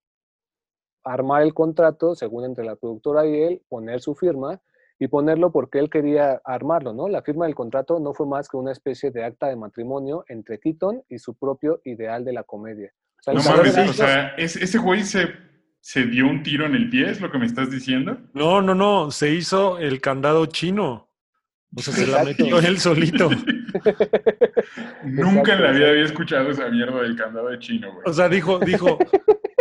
armar el contrato, según entre la productora y él, poner su firma y ponerlo porque él quería armarlo, ¿no? La firma del contrato no fue más que una especie de acta de matrimonio entre Keaton y su propio ideal de la comedia. O sea, el No mames, o sea, ¿es- ¿ese güey se, se dio un tiro en el pie? ¿Es lo que me estás diciendo? No, no, no, se hizo el candado chino. O sea, se la metió él solito. Nunca en la vida había escuchado esa mierda del candado de chino, güey. O sea, dijo, dijo,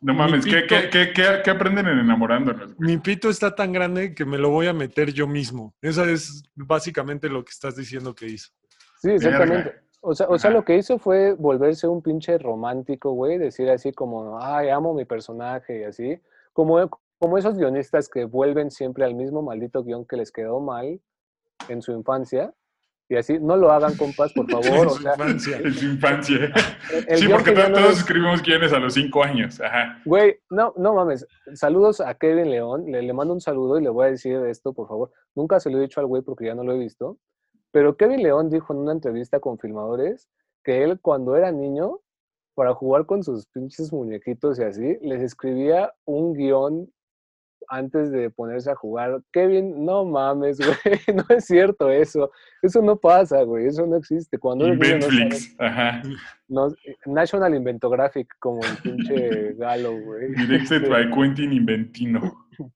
No mames, ¿qué, pito- qué, qué, qué- qué aprenden en enamorándonos? güey? mi pito está tan grande que me lo voy a meter yo mismo. Eso es básicamente lo que estás diciendo que hizo. Sí, exactamente. Verga. O sea, o sea, lo que hizo fue volverse un pinche romántico, güey, decir así como, ay, amo mi personaje y así. Como, como esos guionistas que vuelven siempre al mismo maldito guion que les quedó mal en su infancia. Y así, no lo hagan, compas, por favor. En O su sea, infancia. En su infancia. el sí, porque que ya to- no todos es- escribimos quiénes a los cinco años. Ajá. Güey, no, no mames. Saludos a Kevin León. Le, le mando un saludo y le voy a decir esto, por favor. Nunca se lo he dicho al güey porque ya no lo he visto. Pero Kevin León dijo en una entrevista con filmadores que él cuando era niño, para jugar con sus pinches muñequitos y así, les escribía un guion antes de ponerse a jugar. Kevin, no mames, güey. No es cierto eso. Eso no pasa, güey. Eso no existe. Cuando niño no Inventflix. Ajá. no- National Inventographic, como el pinche galo, güey. Directed Este, by Quentin Inventino.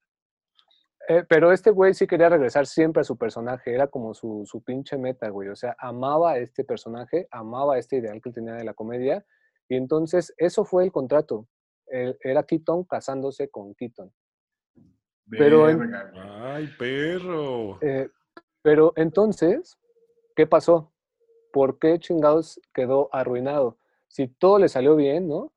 Eh, pero este güey sí quería regresar siempre a su personaje, era como su, su pinche meta, güey. O sea, amaba a este personaje, amaba a este ideal que él tenía de la comedia. Y entonces, eso fue el contrato. Era Keaton casándose con Keaton. Pero en-. Ay, perro. Eh, pero entonces, ¿qué pasó? ¿Por qué chingados quedó arruinado? Si todo le salió bien, ¿no?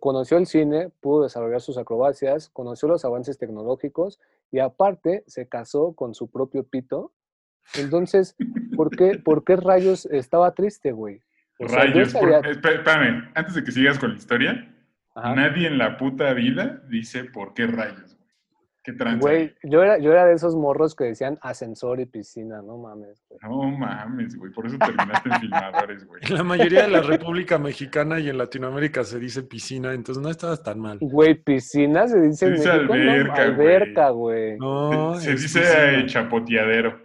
Conoció el cine, pudo desarrollar sus acrobacias, conoció los avances tecnológicos y aparte se casó con su propio pito. Entonces, ¿por qué, por qué rayos estaba triste, güey? O sea, yo Rayos. por- espé- Espérame, antes de que sigas con la historia, Ajá. nadie en la puta vida dice por qué rayos. ¿Qué tranza? Güey, yo era, yo era de esos morros que decían ascensor y piscina, no mames, güey. No mames, güey. Por eso terminaste en filmadores, güey. En la mayoría de la República Mexicana y en Latinoamérica se dice piscina, entonces no estabas tan mal. Güey, piscina se dice en Se dice México, ¿no? alberca, güey. alberca, güey. No, se dice piscina. eh, chapoteadero.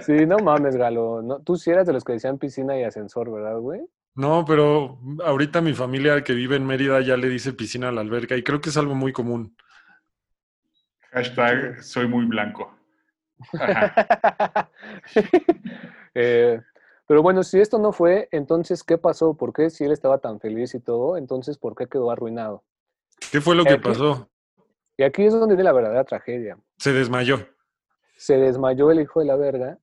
Sí, no mames, Galo. No, tú sí eras de los que decían piscina y ascensor, ¿verdad, güey? No, pero ahorita mi familia que vive en Mérida ya le dice piscina a la alberca y creo que es algo muy común. Hashtag soy muy blanco. Eh, pero bueno, si esto no fue, entonces, ¿qué pasó? ¿Por qué si él estaba tan feliz y todo? Entonces, ¿por qué quedó arruinado? ¿Qué fue lo que Aquí- pasó? Y aquí es donde viene la verdadera tragedia. Se desmayó. Se desmayó el hijo de la verga,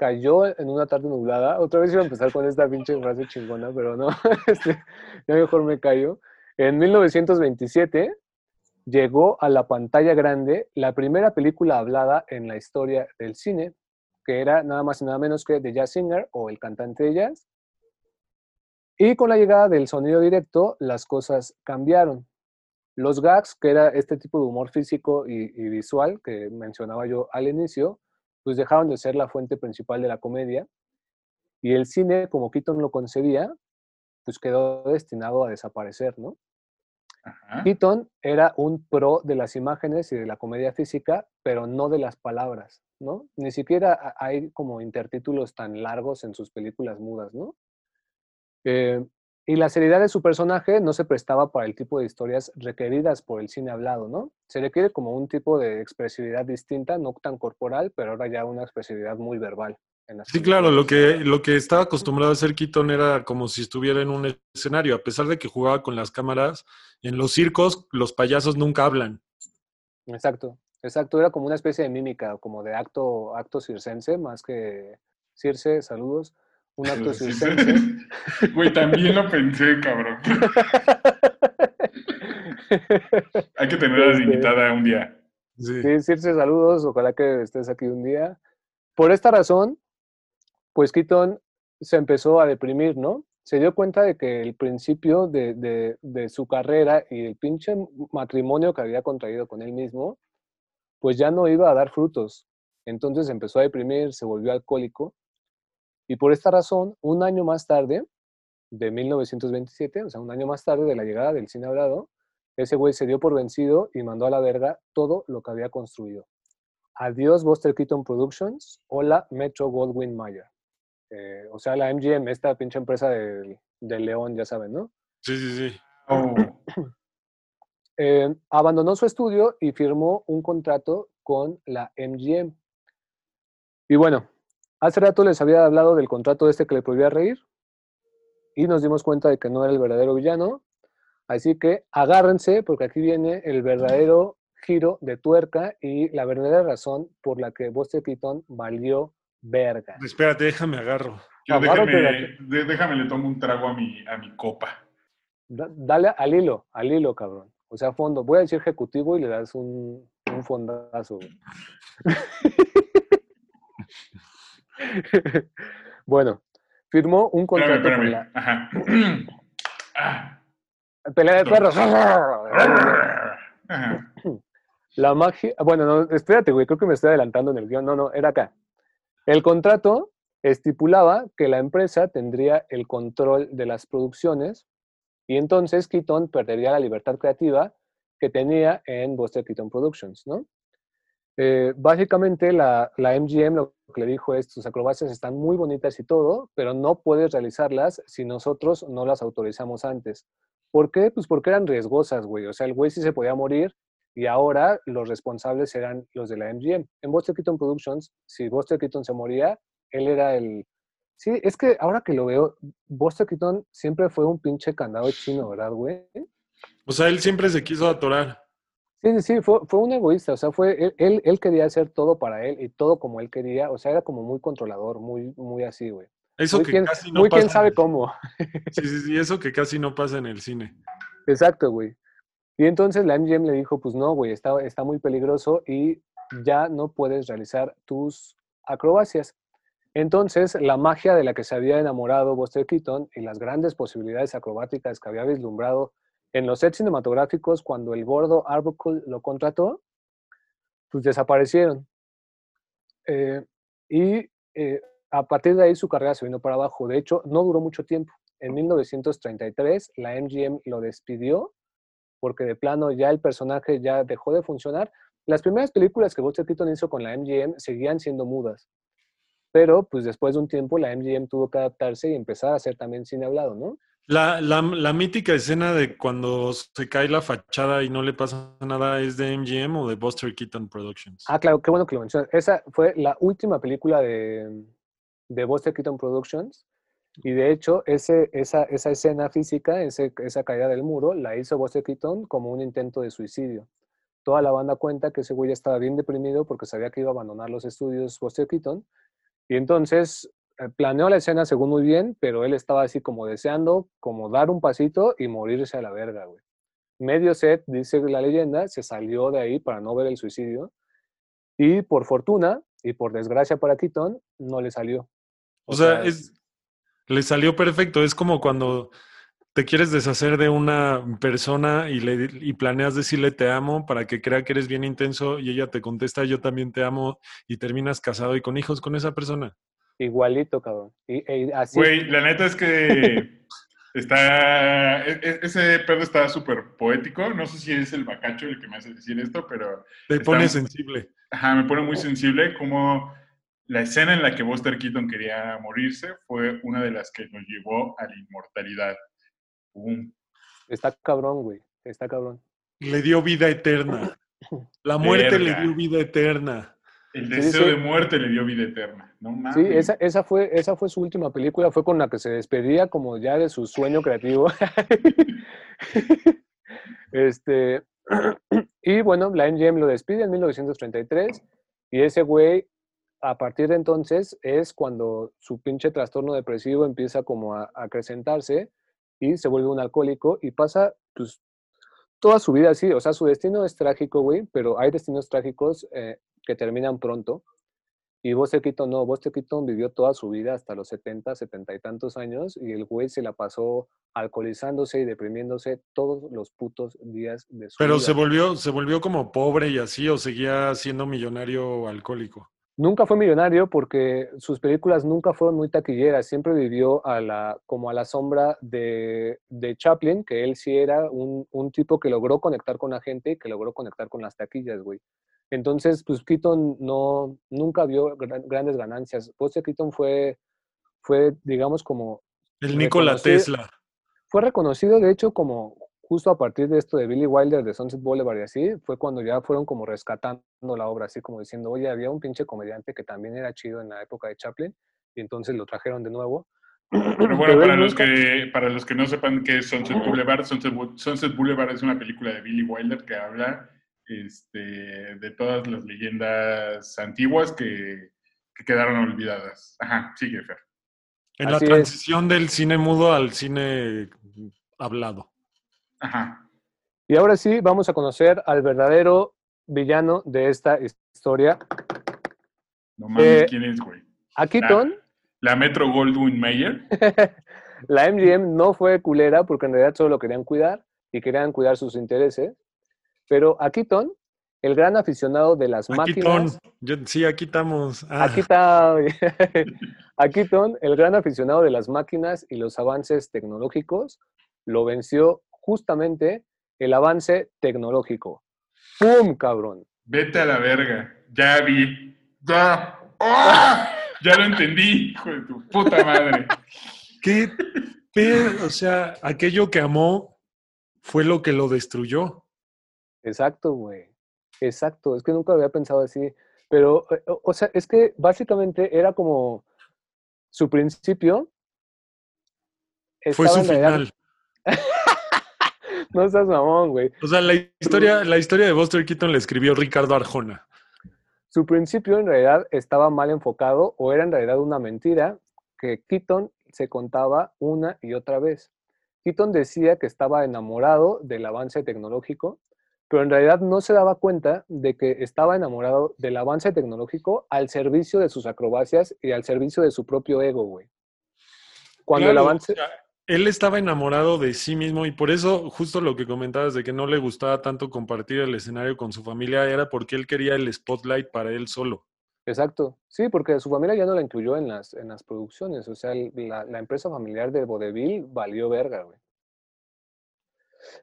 cayó en una tarde nublada. Otra vez iba a empezar con esta pinche frase chingona, pero no, este, ya mejor me callo. En 1927 llegó a la pantalla grande la primera película hablada en la historia del cine, que era nada más y nada menos que The Jazz Singer o El cantante de jazz. Y con la llegada del sonido directo, las cosas cambiaron. Los gags, que era este tipo de humor físico y, y visual que mencionaba yo al inicio, pues dejaron de ser la fuente principal de la comedia. Y el cine, como Keaton lo concebía, pues quedó destinado a desaparecer, ¿no? Ajá. Keaton era un pro de las imágenes y de la comedia física, pero no de las palabras, ¿no? Ni siquiera ha- hay como intertítulos tan largos en sus películas mudas, ¿no? Eh, y la seriedad de su personaje no se prestaba para el tipo de historias requeridas por el cine hablado, ¿no? Se requiere como un tipo de expresividad distinta, no tan corporal, pero ahora ya una expresividad muy verbal. en las Sí, claro, lo que, lo que estaba acostumbrado a hacer Keaton era como si estuviera en un escenario, a pesar de que jugaba con las cámaras, en los circos los payasos nunca hablan. Exacto, exacto. Era como una especie de mímica, como de acto, acto circense, más que Circe, saludos. Un acto Sí, circense. sí. Güey, también lo pensé, cabrón. Hay que tener a la Este- invitada un día. Sí. Sí, Circe, saludos. Ojalá que estés aquí un día. Por esta razón, pues Keaton se empezó a deprimir, ¿no? Se dio cuenta de que el principio de, de- de su carrera y el pinche matrimonio que había contraído con él mismo, pues ya no iba a dar frutos. Entonces empezó a deprimir, se volvió alcohólico. Y por esta razón, un año más tarde, de 1927, o sea, un año más tarde de la llegada del cine hablado, ese güey se dio por vencido y mandó a la verga todo lo que había construido. Adiós Buster Keaton Productions, hola Metro Goldwyn Mayer. Eh, o sea, la MGM, esta pinche empresa del, del León, ya saben, ¿no? Sí, sí, sí. Oh, Eh, abandonó su estudio y firmó un contrato con la MGM. Y bueno, hace rato les había hablado del contrato este que le prohibía reír y nos dimos cuenta de que no era el verdadero villano. Así que agárrense porque aquí viene el verdadero giro de tuerca y la verdadera razón por la que Buster Keaton valió verga. Espérate, déjame agarro. yo déjame, de- déjame le tomo un trago a mi, a mi copa. Da- dale al hilo, al hilo, cabrón. O sea, fondo. Voy a decir ejecutivo y le das un, un fondazo. bueno, firmó un contrato Espérame, con la Ajá. Ah. pelea de perros. Ajá. La magia. Bueno, no, espérate, güey, creo que me estoy adelantando en el guion. No, no, era acá. El contrato estipulaba que la empresa tendría el control de las producciones y entonces Keaton perdería la libertad creativa que tenía en Buster Keaton Productions, ¿no? Eh, básicamente la, MGM lo que le dijo es, tus acrobacias están muy bonitas y todo, pero no puedes realizarlas si nosotros no las autorizamos antes. ¿Por qué? Pues porque eran riesgosas, güey. O sea, el güey sí se podía morir y ahora los responsables eran los de la MGM. En Buster Keaton Productions, si Buster Keaton se moría, él era el... Sí, es que ahora que lo veo, Buster Keaton siempre fue un pinche candado chino, ¿verdad, güey? O sea, él siempre se quiso atorar. Sí, sí, sí, fue, fue un egoísta, o sea, fue, él, él, él quería hacer todo para él y todo como él quería, o sea, era como muy controlador, muy, muy así, güey. Eso Muy, que casi no muy pasa. quién sabe cómo. Sí, sí, sí, eso que casi no pasa en el cine. Exacto, güey. Y entonces la MGM le dijo, pues no, güey, está, está muy peligroso y ya no puedes realizar tus acrobacias. Entonces, la magia de la que se había enamorado Buster Keaton y las grandes posibilidades acrobáticas que había vislumbrado en los sets cinematográficos cuando el gordo Arbuckle lo contrató, pues desaparecieron. Eh, y eh, a partir de ahí su carrera se vino para abajo. De hecho, no duró mucho tiempo. En 1933 la MGM lo despidió porque de plano ya el personaje ya dejó de funcionar. Las primeras películas que Buster Keaton hizo con la MGM seguían siendo mudas. Pero pues después de un tiempo la MGM tuvo que adaptarse y empezar a hacer también cine hablado, ¿no? La, la, mítica escena de cuando se cae la fachada y no le pasa nada es de MGM o de Buster Keaton Productions. Ah, claro, qué bueno que lo mencionas. Esa fue la última película de, de Buster Keaton Productions. Y de hecho, ese, esa, esa escena física, esa caída del muro, la hizo Buster Keaton como un intento de suicidio. Toda la banda cuenta que ese güey estaba bien deprimido porque sabía que iba a abandonar los estudios Buster Keaton. Y entonces planeó la escena según muy bien, pero él estaba así como deseando como dar un pasito y morirse a la verga, güey. Medio set, dice la leyenda, se salió de ahí para no ver el suicidio. Y por fortuna y por desgracia para Keaton, no le salió. O sea, es, le salió perfecto. Es como cuando te quieres deshacer de una persona y, le, y planeas decirle te amo para que crea que eres bien intenso y ella te contesta yo también te amo y terminas casado y con hijos con esa persona. Igualito, cabrón. Y, y así Güey, la neta es que está. e- e- Ese pedo está súper poético. No sé si es el bacacho el que me hace decir esto, pero. Te Está- pone sensible. Ajá, me pone muy sensible como la escena en la que Buster Keaton quería morirse fue una de las que nos llevó a la inmortalidad. Está cabrón, güey. Está cabrón. Le dio vida eterna. La muerte le dio vida eterna. El deseo de muerte le dio vida eterna. No mames. Sí, esa, esa, fue, esa fue su última película, fue con la que se despedía como ya de su sueño creativo. este, y bueno, la MGM lo despide en 1933 y ese güey, a partir de entonces, es cuando su pinche trastorno depresivo empieza como a, a acrecentarse y se vuelve un alcohólico y pasa pues toda su vida así, o sea, su destino es trágico, güey, pero hay destinos trágicos eh, que terminan pronto. Y Buster Keaton no, Buster Keaton vivió toda su vida hasta los 70, 70 y tantos años y el güey se la pasó alcoholizándose y deprimiéndose todos los putos días de su Pero vida. se volvió, se volvió como pobre y así, o seguía siendo millonario alcohólico. Nunca fue millonario porque sus películas nunca fueron muy taquilleras, siempre vivió a la, como a la sombra de, de Chaplin, que él sí era un, un, tipo que logró conectar con la gente y que logró conectar con las taquillas, güey. Entonces, pues Keaton no, nunca vio grandes ganancias. Buster Keaton fue, fue, digamos, como... El Nikola Tesla. Fue reconocido, de hecho, como justo a partir de esto de Billy Wilder, de Sunset Boulevard y así, fue cuando ya fueron como rescatando la obra, así como diciendo, oye, había un pinche comediante que también era chido en la época de Chaplin, y entonces lo trajeron de nuevo. Pero bueno, para, los que, para los que no sepan qué es Sunset Boulevard, Sunset, Boulevard es una película de Billy Wilder que habla este, de todas las leyendas antiguas que, que quedaron olvidadas. Ajá, sigue, Fer. En la transición del cine mudo al cine hablado. Ajá. Y ahora sí, vamos a conocer al verdadero villano de esta historia. No mames, eh, ¿quién es, güey? A Keaton. La, Metro Goldwyn Mayer. la MGM no fue culera porque en realidad solo lo querían cuidar y querían cuidar sus intereses. Pero a Keaton, el gran aficionado de las máquinas. sí, aquí estamos. Ah. Aquí está. a Keaton, el gran aficionado de las máquinas y los avances tecnológicos, lo venció justamente el avance tecnológico. ¡Pum, cabrón! Vete a la verga. Ya vi. Ya. Ya lo entendí, hijo de tu puta madre. ¿Qué? o sea, aquello que amó fue lo que lo destruyó. Exacto, güey. Exacto. Es que nunca lo había pensado así. Pero, eh, o sea, es que básicamente era como su principio. Fue su final. no seas mamón, güey. O sea, la historia, la historia de Buster Keaton la escribió Ricardo Arjona. Su principio en realidad estaba mal enfocado o era en realidad una mentira que Keaton se contaba una y otra vez. Keaton decía que estaba enamorado del avance tecnológico, pero en realidad no se daba cuenta de que estaba enamorado del avance tecnológico al servicio de sus acrobacias y al servicio de su propio ego, güey. Cuando el avance él estaba enamorado de sí mismo y por eso justo lo que comentabas de que no le gustaba tanto compartir el escenario con su familia era porque él quería el spotlight para él solo. Exacto, sí, porque su familia ya no la incluyó en las, en las producciones, o sea, la, empresa familiar de Vodevil valió verga, güey.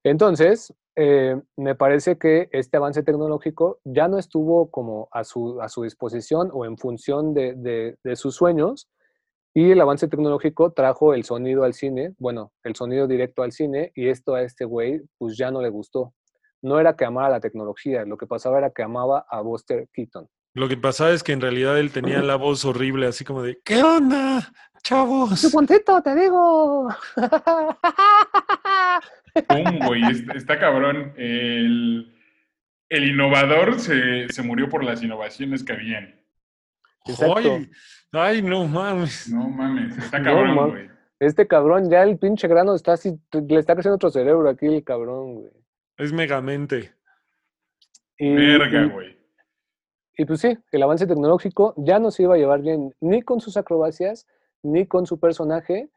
Entonces, eh, me parece que este avance tecnológico ya no estuvo como a su, a su disposición o en función de, de sus sueños, y el avance tecnológico trajo el sonido al cine, bueno, el sonido directo al cine, y esto a este güey, pues ya no le gustó. No era que amara la tecnología, lo que pasaba era que amaba a Buster Keaton. Lo que pasaba es que en realidad él tenía la voz horrible, así como de, ¿qué onda, chavos? ¡Su puntito, te digo! ¡Pum, güey! Está, cabrón. El, innovador se, se murió por las innovaciones que habían. Ay, ay, no mames. No mames, está cabrón, güey. este cabrón, ya el pinche grano está así, le está creciendo otro cerebro aquí el cabrón, güey. Es megamente. Verga, güey. Y, pues sí, el avance tecnológico ya no se iba a llevar bien ni con sus acrobacias, ni con su personaje,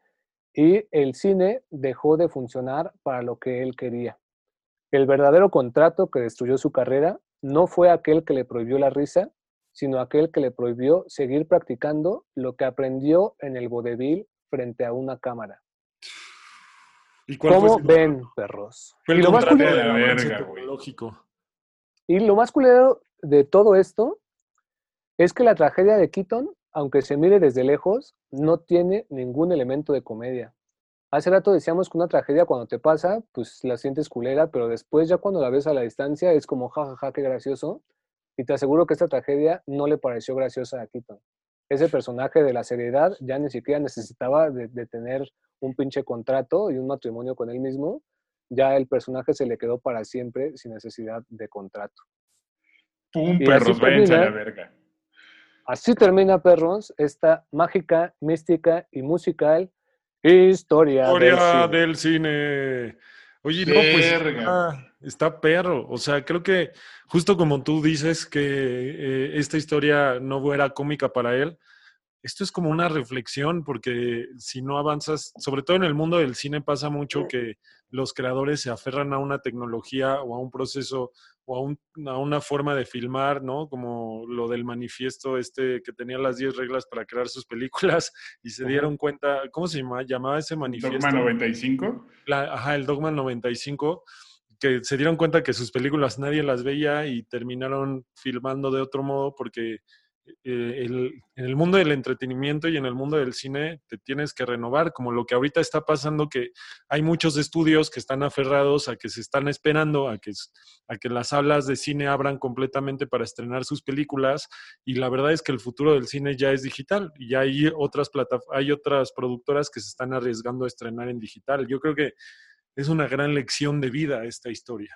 y el cine dejó de funcionar para lo que él quería. El verdadero contrato que destruyó su carrera no fue aquel que le prohibió la risa, sino aquel que le prohibió seguir practicando lo que aprendió en el vodevil frente a una cámara. ¿Y ¿Cómo ven, perros? y lo más culero, de la verga, Y lo más culero de todo esto es que la tragedia de Keaton, aunque se mire desde lejos, no tiene ningún elemento de comedia. Hace rato decíamos que una tragedia cuando te pasa, pues la sientes culera, pero después ya cuando la ves a la distancia es como jajaja, ja, ja, qué gracioso. Y te aseguro que esta tragedia no le pareció graciosa a Keaton. Ese personaje de la seriedad ya ni siquiera necesitaba de, tener un pinche contrato y un matrimonio con él mismo. Ya el personaje se le quedó para siempre sin necesidad de contrato. ¡Pum, perros! Váyanse a la verga. Así termina, perros, esta mágica, mística y musical historia, historia del cine. Oye, no, pues está, perro. O sea, creo que justo como tú dices que eh, esta historia no era cómica para él, esto es como una reflexión, porque si no avanzas, sobre todo en el mundo del cine pasa mucho que los creadores se aferran a una tecnología o a un proceso o a, un- a una forma de filmar, ¿no? Como lo del manifiesto este que tenía las 10 reglas para crear sus películas y se dieron cuenta, ¿cómo se llama? llamaba ese manifiesto? Dogma 95. la- ajá, el Dogma 95, que se dieron cuenta que sus películas nadie las veía y terminaron filmando de otro modo porque el- en el mundo del entretenimiento y en el mundo del cine te tienes que renovar, como lo que ahorita está pasando, que hay muchos estudios que están aferrados a que se están esperando a que, a que las salas de cine abran completamente para estrenar sus películas y la verdad es que el futuro del cine ya es digital y hay otras, plataf- hay otras productoras que se están arriesgando a estrenar en digital. Yo creo que es una gran lección de vida esta historia.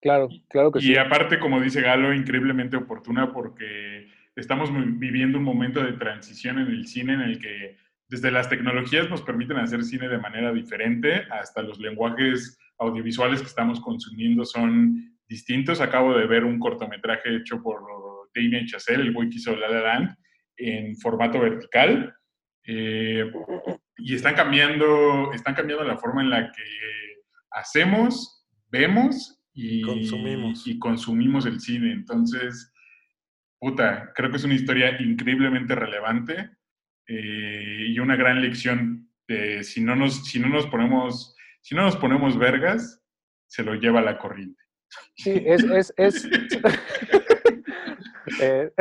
Claro, claro que Y sí. aparte, como dice Galo, increíblemente oportuna porque estamos viviendo un momento de transición en el cine en el que desde las tecnologías nos permiten hacer cine de manera diferente hasta los lenguajes audiovisuales que estamos consumiendo son distintos. Acabo de ver un cortometraje hecho por Damien Chazelle, el güey que hizo La La Land, en formato vertical. Eh, y están cambiando, están cambiando la forma en la que hacemos, vemos y Consumimos. y consumimos el cine. Entonces, puta, creo que es una historia increíblemente relevante eh, y una gran lección de si no nos, si no nos ponemos, si no nos ponemos vergas, se lo lleva la corriente. Sí, es, es, es, eh,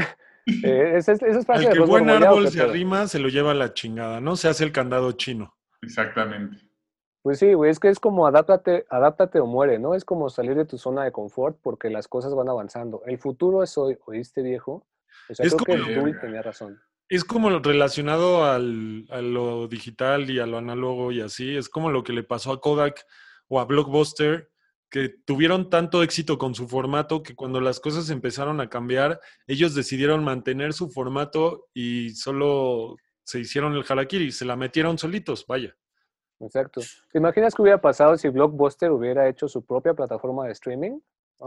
eh, es, es, es de que buen árbol ¿qué se arrima, se lo lleva a la chingada, ¿no? Se hace el candado chino. Exactamente. Pues sí, güey, es que es como adáptate, adáptate o muere, ¿no? Es como salir de tu zona de confort porque las cosas van avanzando. El futuro es hoy, ¿oíste, viejo? O sea, Es creo que como- el Dewey tenía razón. Es como relacionado al, a lo digital y a lo análogo y así. Es como lo que le pasó a Kodak o a Blockbuster, que tuvieron tanto éxito con su formato que cuando las cosas empezaron a cambiar, ellos decidieron mantener su formato y solo se hicieron el harakiri, se la metieron solitos, vaya. Exacto. ¿Te imaginas qué hubiera pasado si Blockbuster hubiera hecho su propia plataforma de streaming?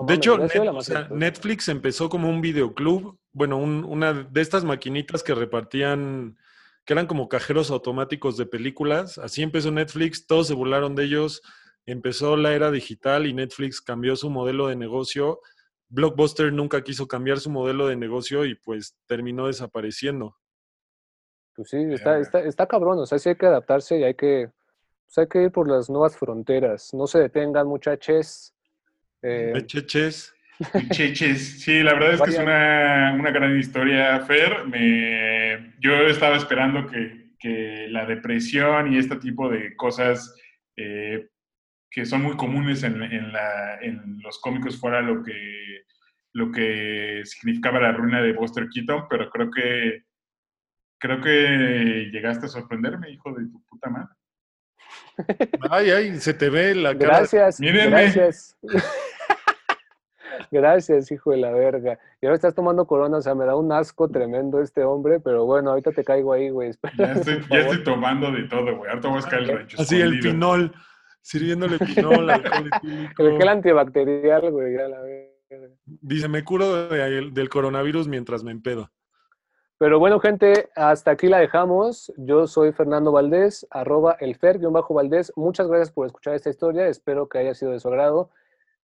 De hecho, Net- o sea. Netflix empezó como un videoclub, bueno, un- una de estas maquinitas que repartían, que eran como cajeros automáticos de películas. Así empezó Netflix, todos se burlaron de ellos. Empezó la era digital y Netflix cambió su modelo de negocio. Blockbuster nunca quiso cambiar su modelo de negocio y pues terminó desapareciendo. Pues sí, está, está, está cabrón, o sea, sí hay que adaptarse y hay que, pues hay que ir por las nuevas fronteras. No se detengan, muchachos. Eh, Echeches. Cheches, sí, la verdad es que es una, una gran historia, Fer. Me, yo estaba esperando que, que la depresión y este tipo de cosas eh, que son muy comunes en, en la- en los cómicos fuera lo que, lo que significaba la ruina de Buster Keaton, pero creo que creo que llegaste a sorprenderme, hijo de tu puta madre. Ay, ay, se te ve la cara. gracias, Mírenme. gracias. Gracias, hijo de la verga. Y ahora estás tomando corona, o sea, me da un asco tremendo este hombre, pero bueno, ahorita te caigo ahí, güey. Ya estoy, ya tomando de todo, güey. Ahorita voy a buscar el rancho. Así el pinol, sirviéndole pinol, alcohol etílico. El antibacterial, güey, ya la verga. Dice, me curo de- del coronavirus mientras me empedo. Pero bueno, gente, hasta aquí la dejamos. Yo soy Fernando Valdés, arroba el Fer-Valdés. Muchas gracias por escuchar esta historia. Espero que haya sido de su agrado.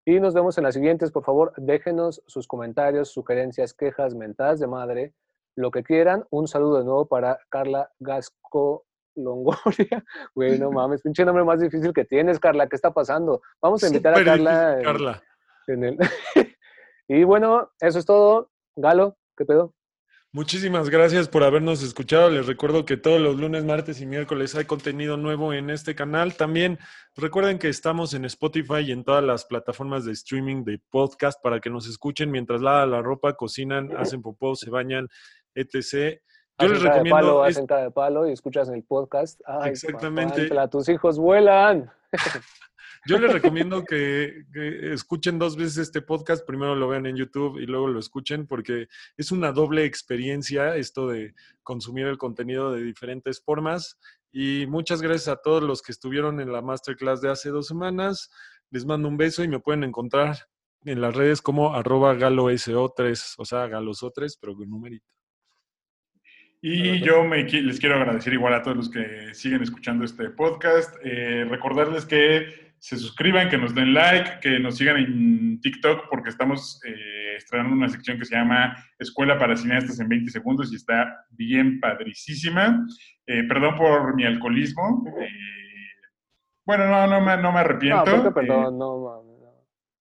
Y nos vemos en las siguientes. Por favor, déjenos sus comentarios, sugerencias, quejas, mentadas de madre, lo que quieran. Un saludo de nuevo para Carla Gasco Longoria. Güey, no mames, pinche nombre más difícil que tienes, Carla. ¿Qué está pasando? Vamos a invitar a Carla. en- Carla. en el- y bueno, eso es todo. Galo, ¿qué pedo? Muchísimas gracias por habernos escuchado. Les recuerdo que todos los lunes, martes y miércoles hay contenido nuevo en este canal. También recuerden que estamos en Spotify y en todas las plataformas de streaming de podcast para que nos escuchen mientras lavan la ropa, cocinan, hacen popó, se bañan, etc. Yo les de recomiendo palo, es- de palo y escuchas el podcast. Ay, Exactamente. tus hijos vuelan. Yo les recomiendo que, que escuchen dos veces este podcast. Primero lo vean en YouTube y luego lo escuchen porque es una doble experiencia esto de consumir el contenido de diferentes formas. Y muchas gracias a todos los que estuvieron en la masterclass de hace dos semanas. Les mando un beso y me pueden encontrar en las redes como arroba galoso3, o sea, galoso3, pero con numerito. Y yo me, les quiero agradecer igual a todos los que siguen escuchando este podcast. Eh, recordarles que se suscriban, que nos den like, que nos sigan en TikTok porque estamos eh, estrenando una sección que se llama Escuela para Cineastas en 20 Segundos y está bien padricísima. Eh, perdón por mi alcoholismo. eh, bueno, no, no, me, no me arrepiento. ¿por qué Eh, perdón? No,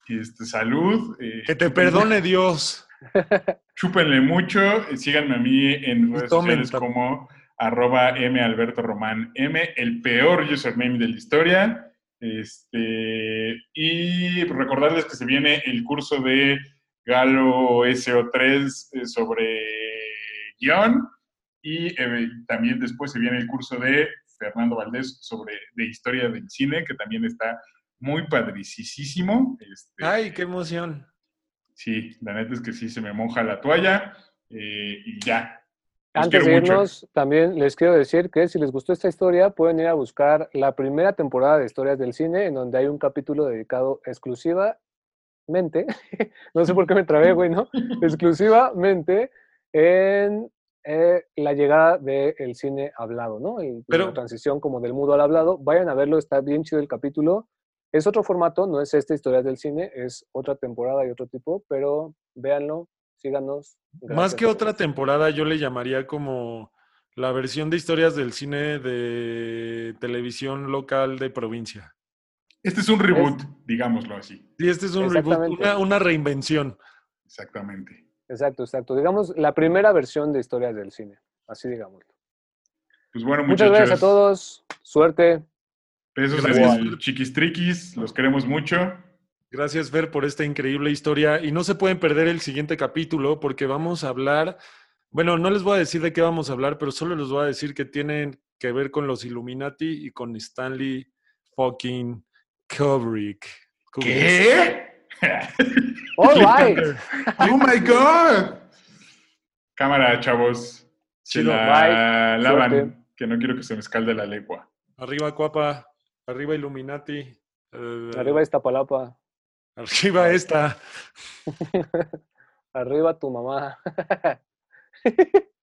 este, salud. eh, Que te perdone Dios. Chúpenle mucho. Síganme a mí en redes tomen sociales como arroba M Alberto Román M, el peor username de la historia. Este, y recordarles que se viene el curso de Galo SO3 eh, sobre guion. Y eh, también después se viene el curso de Fernando Valdés sobre de historia del cine, que también está muy padricísimo. Este, Ay, qué emoción. Sí, la neta es que sí se me moja la toalla eh, y ya. Antes de mucho. irnos, también les quiero decir que si les gustó esta historia, pueden ir a buscar la primera temporada de Historias del Cine, en donde hay un capítulo dedicado exclusivamente, no sé por qué me trabé, güey, ¿no? exclusivamente en eh, la llegada del cine hablado, ¿no? Y Pero- la transición como del mudo al hablado. Vayan a verlo, está bien chido el capítulo. Es otro formato, no es esta Historias del Cine, es otra temporada y otro tipo, pero véanlo, síganos. Más que otra temporada, yo le llamaría como la versión de historias del cine de televisión local de provincia. Este es un reboot, digámoslo así. Y este es un reboot, Exactamente. una, una reinvención. Exactamente. Exacto, exacto. Digamos, la primera versión de historias del cine. Así digámoslo. Pues bueno, Muchas gracias a todos. Suerte. Besos chiquistriquis. Los queremos mucho. Gracias, Fer, por esta increíble historia. Y no se pueden perder el siguiente capítulo porque vamos a hablar, bueno, no les voy a decir de qué vamos a hablar, pero solo les voy a decir que tienen que ver con los Illuminati y con Stanley fucking Kubrick. ¿Qué? ¡Oh! ¡Oh, my God! Cámara, chavos. Se Chido, la bye. lavan, Suerte. que no quiero que se me escalde la lengua. Arriba, Cuapa. Arriba, Illuminati. eh, Arriba Iztapalapa. Arriba esta. Arriba tu mamá.